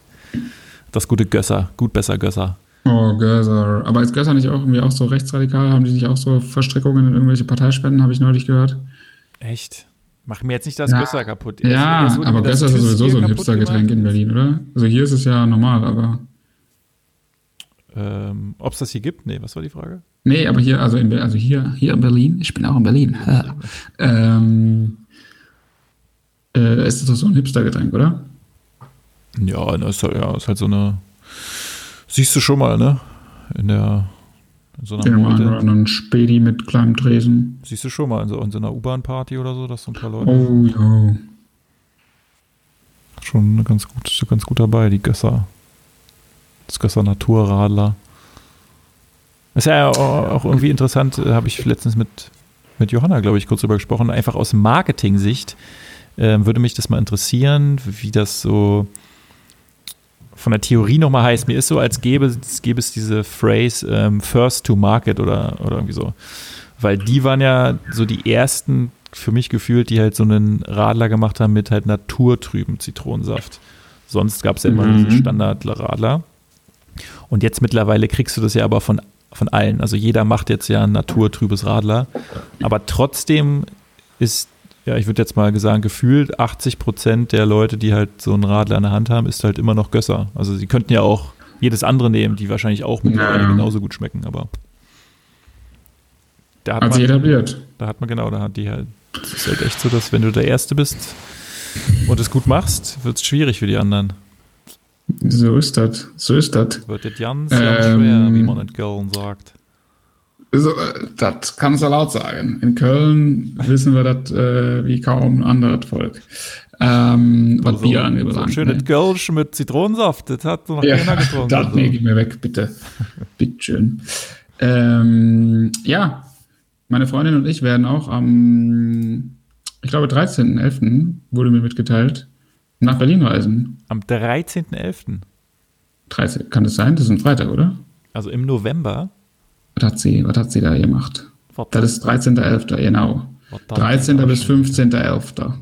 [SPEAKER 1] Das gute Gösser, gut besser Gösser.
[SPEAKER 2] Oh, Gösser. Aber ist Gösser nicht auch irgendwie auch so rechtsradikal? Haben die nicht auch so Verstrickungen in irgendwelche Parteispenden, habe ich neulich gehört?
[SPEAKER 1] Echt? Mach mir jetzt nicht das ja. Gösser kaputt.
[SPEAKER 2] Ja, also, aber Gösser ist sowieso so ein Hipster-Getränk in Berlin, oder? Also hier ist es ja normal, aber.
[SPEAKER 1] Ähm, Ob es das hier gibt? Nee, was war die Frage?
[SPEAKER 2] Nee, aber hier, also, in, also hier, hier in Berlin, ich bin auch in Berlin. ähm, äh, ist das doch so ein Hipster-Getränk, oder?
[SPEAKER 1] Ja, das ist, halt, ja, ist halt so eine. Siehst du schon mal, ne? in der in so einer
[SPEAKER 2] Den oder anderen Spedi mit kleinem Tresen.
[SPEAKER 1] Siehst du schon mal in so, in so einer U-Bahn-Party oder so, dass so ein paar Leute
[SPEAKER 2] Oh ja.
[SPEAKER 1] schon ganz gut, ganz gut dabei, die Gösser. Das Gösser Naturradler. Ist ja auch, irgendwie interessant, äh, habe ich letztens mit, mit Johanna, glaube ich, kurz drüber gesprochen. Einfach aus Marketing-Sicht ähm, würde mich das mal interessieren, wie das so von der Theorie nochmal heißt. Mir ist so, als gäbe, es- gäbe es diese Phrase ähm, First to Market oder, oder irgendwie so. Weil die waren ja so die ersten, für mich gefühlt, die halt so einen Radler gemacht haben mit halt naturtrüben Zitronensaft. Sonst gab es ja immer
[SPEAKER 2] Mhm.
[SPEAKER 1] diese Standardradler. Und jetzt mittlerweile kriegst du das ja aber von, von allen. Also jeder macht jetzt ja ein naturtrübes Radler. Aber trotzdem ist, ja, ich würde jetzt mal sagen, gefühlt 80 Prozent der Leute, die halt so einen Radler in der Hand haben, ist halt immer noch Gösser. Also sie könnten ja auch jedes andere nehmen, die wahrscheinlich auch mittlerweile
[SPEAKER 2] Ja.
[SPEAKER 1] genauso gut schmecken, aber da hat,
[SPEAKER 2] Hat
[SPEAKER 1] man,
[SPEAKER 2] etabliert.
[SPEAKER 1] da hat man genau, da hat die halt, es ist halt echt so, dass wenn du der Erste bist und es gut machst, wird es schwierig für die anderen.
[SPEAKER 2] So ist das. So ist das.
[SPEAKER 1] Wird das ganz, ganz
[SPEAKER 2] Ähm,
[SPEAKER 1] schwer, wie man in Köln sagt.
[SPEAKER 2] So, äh, das kannst du laut sagen. In Köln wissen wir das äh, wie kaum ein anderes Volk. Ähm, was Bier
[SPEAKER 1] so ein
[SPEAKER 2] angelangt.
[SPEAKER 1] schönes
[SPEAKER 2] ne?
[SPEAKER 1] Kölsch mit Zitronensaft, das hat noch
[SPEAKER 2] Ja,
[SPEAKER 1] keiner getrunken.
[SPEAKER 2] das
[SPEAKER 1] Also.
[SPEAKER 2] nee, gib mir weg, bitte. Bitteschön. Ähm, ja, meine Freundin und ich werden auch am, ich glaube, 13.11. wurde mir mitgeteilt, nach Berlin reisen.
[SPEAKER 1] Am 13.11.,
[SPEAKER 2] 13, kann das sein? Das ist ein Freitag, oder?
[SPEAKER 1] also im November.
[SPEAKER 2] Was hat sie, was hat sie da gemacht? Das ist 13.11., genau.
[SPEAKER 1] was da-
[SPEAKER 2] 13. bis 15.11.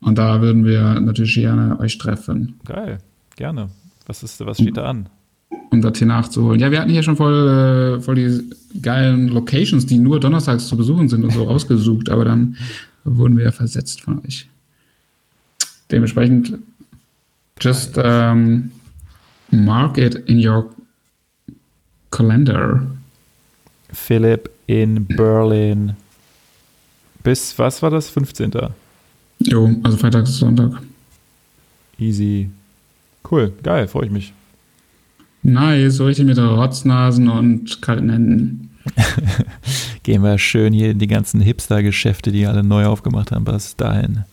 [SPEAKER 2] Und da würden wir natürlich gerne euch treffen,
[SPEAKER 1] Geil, gerne. Was, ist, was steht da an?
[SPEAKER 2] um das hier nachzuholen. Ja, wir hatten hier schon voll, äh, voll die geilen Locations, die nur donnerstags zu besuchen sind und so rausgesucht, aber dann wurden wir ja versetzt von euch. Dementsprechend, just um, mark it in your calendar.
[SPEAKER 1] Philipp in Berlin. Bis, was war das? 15.
[SPEAKER 2] Jo, also Freitag bis Sonntag.
[SPEAKER 1] Easy. Cool, geil, freue ich mich.
[SPEAKER 2] Nice, so richtig mit Rotznasen und kalten Händen.
[SPEAKER 1] Gehen wir schön hier in die ganzen Hipster-Geschäfte, die alle neu aufgemacht haben, bis dahin.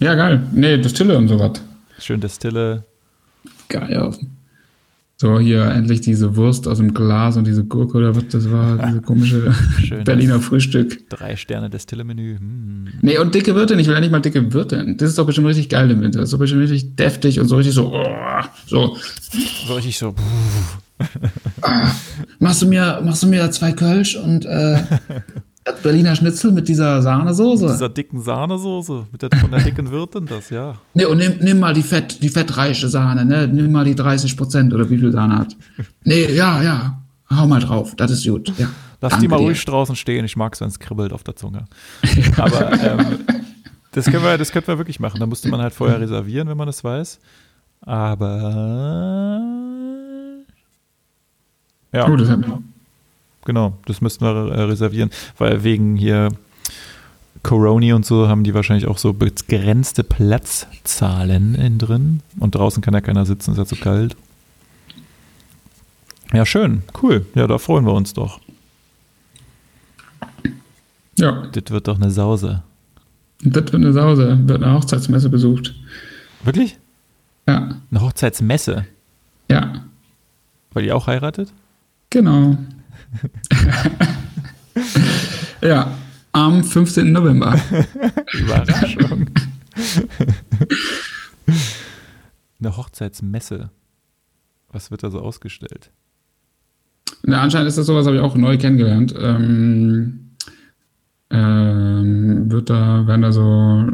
[SPEAKER 2] Ja, geil. Nee, das Stille und sowas.
[SPEAKER 1] Schön Destille.
[SPEAKER 2] Geil. So, hier endlich diese Wurst aus dem Glas und diese Gurke oder was das war, diese komische
[SPEAKER 1] Schön.
[SPEAKER 2] Berliner Frühstück.
[SPEAKER 1] Drei Sterne Destille-Menü. Hm.
[SPEAKER 2] Nee, und dicke Wirtin, ich will ja nicht mal dicke Wirtin. Das ist doch bestimmt richtig geil im Winter. Das ist doch bestimmt richtig deftig und so richtig so, oh, so.
[SPEAKER 1] So richtig so.
[SPEAKER 2] Machst du mir, machst du mir zwei Kölsch und äh, das Berliner Schnitzel mit dieser Sahnesoße?
[SPEAKER 1] Dieser dicken Sahnesoße mit der, von der dicken Wirtin, das, ja.
[SPEAKER 2] Nee, und nimm, nimm mal die Fett, die fettreiche Sahne, ne? Nimm mal die 30 Prozent oder wie viel Sahne hat. Nee, ja, ja. Hau mal drauf, das ist gut. Ja.
[SPEAKER 1] Lass
[SPEAKER 2] Danke
[SPEAKER 1] die mal
[SPEAKER 2] dir.
[SPEAKER 1] ruhig draußen stehen. Ich mag es, wenn es kribbelt auf der Zunge. Aber ähm, das, können wir, das könnten wir wirklich machen. Da musste man halt vorher reservieren, wenn man das weiß. Aber ja,
[SPEAKER 2] Oh, das hat,
[SPEAKER 1] genau, das müssten wir äh, reservieren, weil wegen hier Corona und so haben die wahrscheinlich auch so begrenzte Platzzahlen innen drin. Und draußen kann ja keiner sitzen, ist ja zu kalt. Ja, schön, cool. Ja, da freuen wir uns doch.
[SPEAKER 2] ja,
[SPEAKER 1] Das wird doch eine Sause.
[SPEAKER 2] das wird eine Sause. Wird eine Hochzeitsmesse besucht.
[SPEAKER 1] Wirklich?
[SPEAKER 2] Ja,
[SPEAKER 1] Eine Hochzeitsmesse,
[SPEAKER 2] ja,
[SPEAKER 1] weil die auch heiratet?
[SPEAKER 2] genau. Ja, am 15. November.
[SPEAKER 1] Überraschung. Eine Hochzeitsmesse. Was wird da so ausgestellt?
[SPEAKER 2] Na, anscheinend ist das sowas, habe ich auch neu kennengelernt. Ähm, ähm, wird da, werden da so,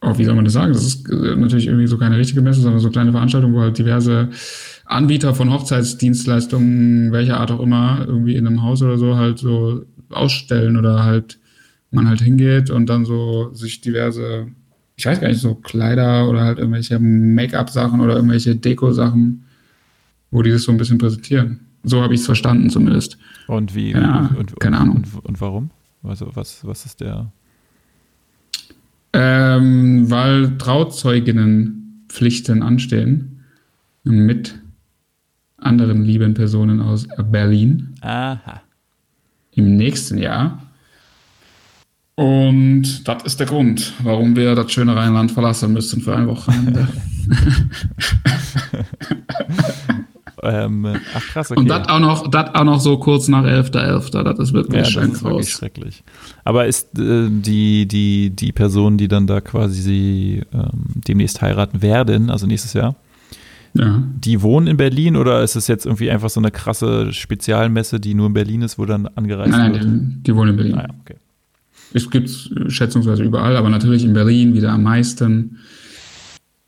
[SPEAKER 2] oh, wie soll man das sagen? Das ist natürlich irgendwie so keine richtige Messe, sondern so kleine Veranstaltungen, wo halt diverse Anbieter von Hochzeitsdienstleistungen, welcher Art auch immer, irgendwie in einem Haus oder so halt so ausstellen oder halt man halt hingeht und dann so sich diverse, ich weiß gar nicht, so Kleider oder halt irgendwelche Make-up-Sachen oder irgendwelche Deko-Sachen, wo die das so ein bisschen präsentieren. So habe ich es verstanden zumindest.
[SPEAKER 1] Und wie?
[SPEAKER 2] Ja,
[SPEAKER 1] und, und,
[SPEAKER 2] keine Ahnung.
[SPEAKER 1] Und, und warum? Also was, was ist der?
[SPEAKER 2] Ähm, weil Trauzeuginnenpflichten anstehen mit anderen lieben Personen aus Berlin
[SPEAKER 1] Aha.
[SPEAKER 2] im nächsten Jahr. Und das ist der Grund, warum wir das schöne Rheinland verlassen müssen für ein Wochenende.
[SPEAKER 1] Ähm, ach krass, okay.
[SPEAKER 2] Und das auch noch, das auch noch so kurz nach 11.11. Das ist wirklich
[SPEAKER 1] ja, das ist wirklich schrecklich. Aber ist äh, die, die, die Person, die dann da quasi ähm, demnächst heiraten werden, also nächstes Jahr,
[SPEAKER 2] Ja.
[SPEAKER 1] die wohnen in Berlin oder ist es jetzt irgendwie einfach so eine krasse Spezialmesse, die nur in Berlin ist, wo dann angereist
[SPEAKER 2] Nein,
[SPEAKER 1] wird?
[SPEAKER 2] nein, die, die wohnen in Berlin.
[SPEAKER 1] Ah, ja, okay.
[SPEAKER 2] Es gibt schätzungsweise überall, aber natürlich in Berlin wieder am meisten.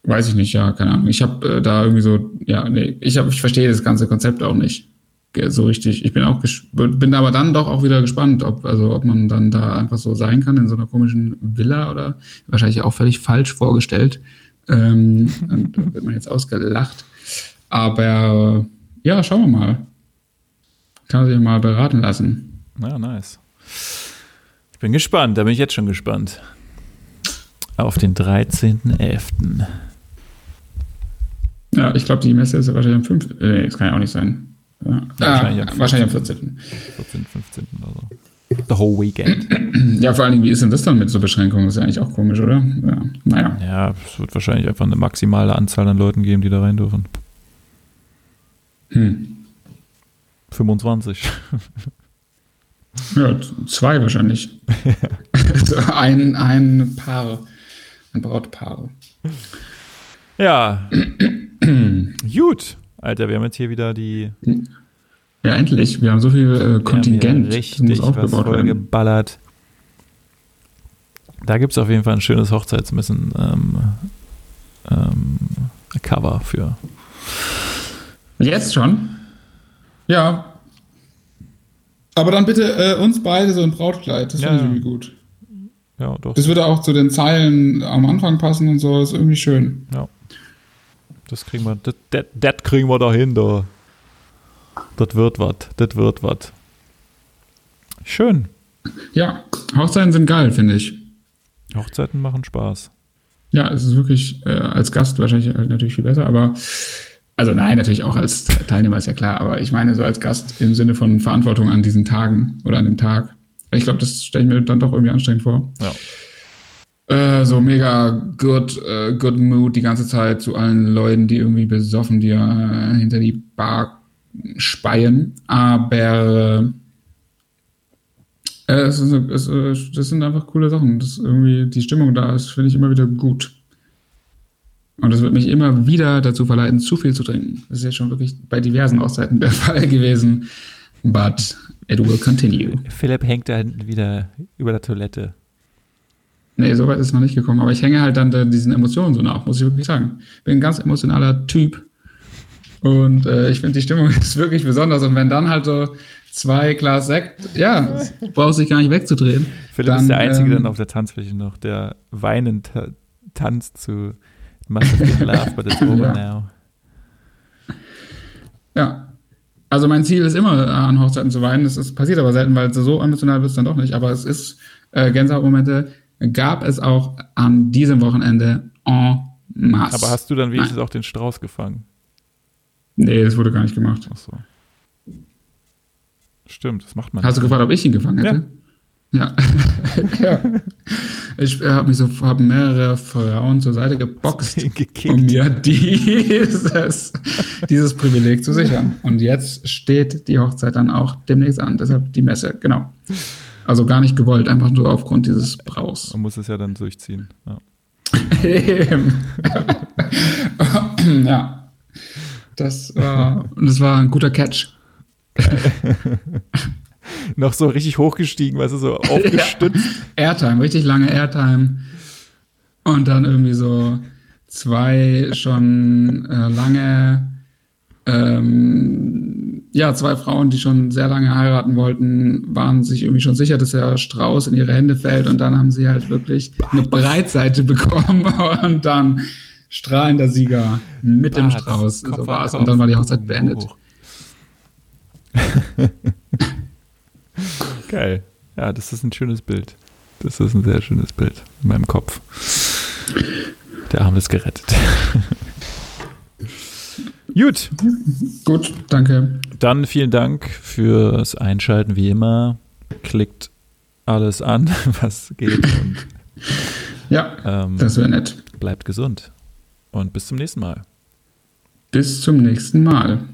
[SPEAKER 2] Weiß ich nicht, ja, keine Ahnung. Ich habe äh, da irgendwie so, ja, nee, ich, hab, ich verstehe das ganze Konzept auch nicht so richtig. Ich bin auch bin aber dann doch auch wieder gespannt, ob also ob man dann da einfach so sein kann in so einer komischen Villa oder wahrscheinlich auch völlig falsch vorgestellt. Ähm, und da wird man jetzt ausgelacht. Aber ja, schauen wir mal. Kann man sich mal beraten lassen.
[SPEAKER 1] Ja, nice. Ich bin gespannt, da bin ich jetzt schon gespannt. Auf den 13.11.
[SPEAKER 2] Ja, ich glaube, die Messe ist ja wahrscheinlich am 5. Äh, nee, das kann ja auch nicht sein. Ja.
[SPEAKER 1] Wahrscheinlich
[SPEAKER 2] Ah,
[SPEAKER 1] am
[SPEAKER 2] wahrscheinlich am 14.
[SPEAKER 1] 14., 15. oder so. The whole weekend.
[SPEAKER 2] Ja, vor allen Dingen, wie ist denn das dann mit so Beschränkungen? Das ist ja eigentlich auch komisch, oder? Ja, naja.
[SPEAKER 1] Ja, es wird wahrscheinlich einfach eine maximale Anzahl an Leuten geben, die da rein dürfen.
[SPEAKER 2] Hm.
[SPEAKER 1] 25.
[SPEAKER 2] Ja, zwei wahrscheinlich. so ein, ein Paar. Ein Brautpaar.
[SPEAKER 1] Ja. Gut. Alter, wir haben jetzt hier wieder die
[SPEAKER 2] Ja, endlich. Wir haben so viel äh, Kontingent.
[SPEAKER 1] Wir haben
[SPEAKER 2] Das
[SPEAKER 1] hier richtig
[SPEAKER 2] muss
[SPEAKER 1] was
[SPEAKER 2] aufgebaut werden.
[SPEAKER 1] vollgeballert. Da gibt es auf jeden Fall ein schönes Hochzeitsmessen ähm, ähm, Cover für.
[SPEAKER 2] Jetzt schon? Ja. Aber dann bitte äh, uns beide so ein Brautkleid. Das
[SPEAKER 1] Ja,
[SPEAKER 2] finde ich
[SPEAKER 1] ja.
[SPEAKER 2] irgendwie gut.
[SPEAKER 1] Ja, doch.
[SPEAKER 2] Das würde auch zu den Zeilen am Anfang passen und so. ist irgendwie schön.
[SPEAKER 1] Ja. Das kriegen wir, das, das, das kriegen wir dahin, da. Das wird was, das wird was. Schön.
[SPEAKER 2] Ja, Hochzeiten sind geil, finde ich.
[SPEAKER 1] Hochzeiten machen Spaß.
[SPEAKER 2] Ja, es ist wirklich äh, als Gast wahrscheinlich halt natürlich viel besser, aber also nein, natürlich auch als Teilnehmer ist ja klar, aber ich meine so als Gast im Sinne von Verantwortung an diesen Tagen oder an dem Tag. Ich glaube, das stelle ich mir dann doch irgendwie anstrengend vor.
[SPEAKER 1] Ja.
[SPEAKER 2] Äh, so mega good, äh, good mood die ganze Zeit zu allen Leuten, die irgendwie besoffen dir äh, hinter die Bar speien. Aber äh, es ist, es, äh, das sind einfach coole Sachen. Das irgendwie die Stimmung da ist, finde ich immer wieder gut. Und das wird mich immer wieder dazu verleiten, zu viel zu trinken. Das ist ja schon wirklich bei diversen Auszeiten der Fall gewesen. But it will continue.
[SPEAKER 1] Philipp hängt da hinten wieder über der Toilette.
[SPEAKER 2] Nee, so weit ist es noch nicht gekommen. Aber ich hänge halt dann da diesen Emotionen so nach, muss ich wirklich sagen. Bin ein ganz emotionaler Typ. Und äh, ich finde, die Stimmung ist wirklich besonders. Und wenn dann halt so zwei Glas Sekt, ja, brauchst dich gar nicht wegzudrehen.
[SPEAKER 1] Philipp
[SPEAKER 2] Dann,
[SPEAKER 1] ist der Einzige
[SPEAKER 2] ähm,
[SPEAKER 1] dann auf der Tanzfläche noch, der weinend ta tanzt zu been love, but it's over
[SPEAKER 2] Ja.
[SPEAKER 1] now.
[SPEAKER 2] Ja. Also mein Ziel ist immer, an Hochzeiten zu weinen. Das ist, passiert aber selten, weil so emotional wird es dann doch nicht. Aber es ist, äh, Gänsehautmomente gab es auch an diesem Wochenende en masse.
[SPEAKER 1] Aber hast du dann wenigstens auch den Strauß gefangen?
[SPEAKER 2] Nee, das wurde gar nicht gemacht.
[SPEAKER 1] Ach so. Stimmt, das macht man.
[SPEAKER 2] Hast du gefragt, ob ich ihn gefangen hätte? Ja. ja. Ich äh, habe mich so, habe mehrere Frauen zur Seite geboxt, um mir dieses, dieses Privileg zu sichern. Und jetzt steht die Hochzeit dann auch demnächst an. Deshalb die Messe, genau. Also gar nicht gewollt, einfach nur aufgrund dieses Braus.
[SPEAKER 1] Man muss es ja dann durchziehen. Ja.
[SPEAKER 2] Ja. Das war, das war ein guter Catch.
[SPEAKER 1] Noch so richtig hochgestiegen, weißt du, so aufgestützt.
[SPEAKER 2] Airtime, richtig lange Airtime. Und dann irgendwie so zwei schon äh, lange, ähm, ja, zwei Frauen, die schon sehr lange heiraten wollten, waren sich irgendwie schon sicher, dass der Strauß in ihre Hände fällt. Und dann haben sie halt wirklich eine Breitseite bekommen und dann strahlender Sieger mit dem
[SPEAKER 1] Bart,
[SPEAKER 2] Strauß.
[SPEAKER 1] Kopf
[SPEAKER 2] So war's. Und dann war die Hochzeit beendet.
[SPEAKER 1] Hoch. Geil. Ja, das ist ein schönes Bild. Das ist ein sehr schönes Bild in meinem Kopf. Der Arm ist gerettet. Gut.
[SPEAKER 2] Gut, danke.
[SPEAKER 1] Dann vielen Dank fürs Einschalten, wie immer. Klickt alles an, was geht. Und,
[SPEAKER 2] ja,
[SPEAKER 1] ähm,
[SPEAKER 2] das wäre nett.
[SPEAKER 1] Bleibt gesund. Und bis zum nächsten Mal.
[SPEAKER 2] Bis zum nächsten Mal.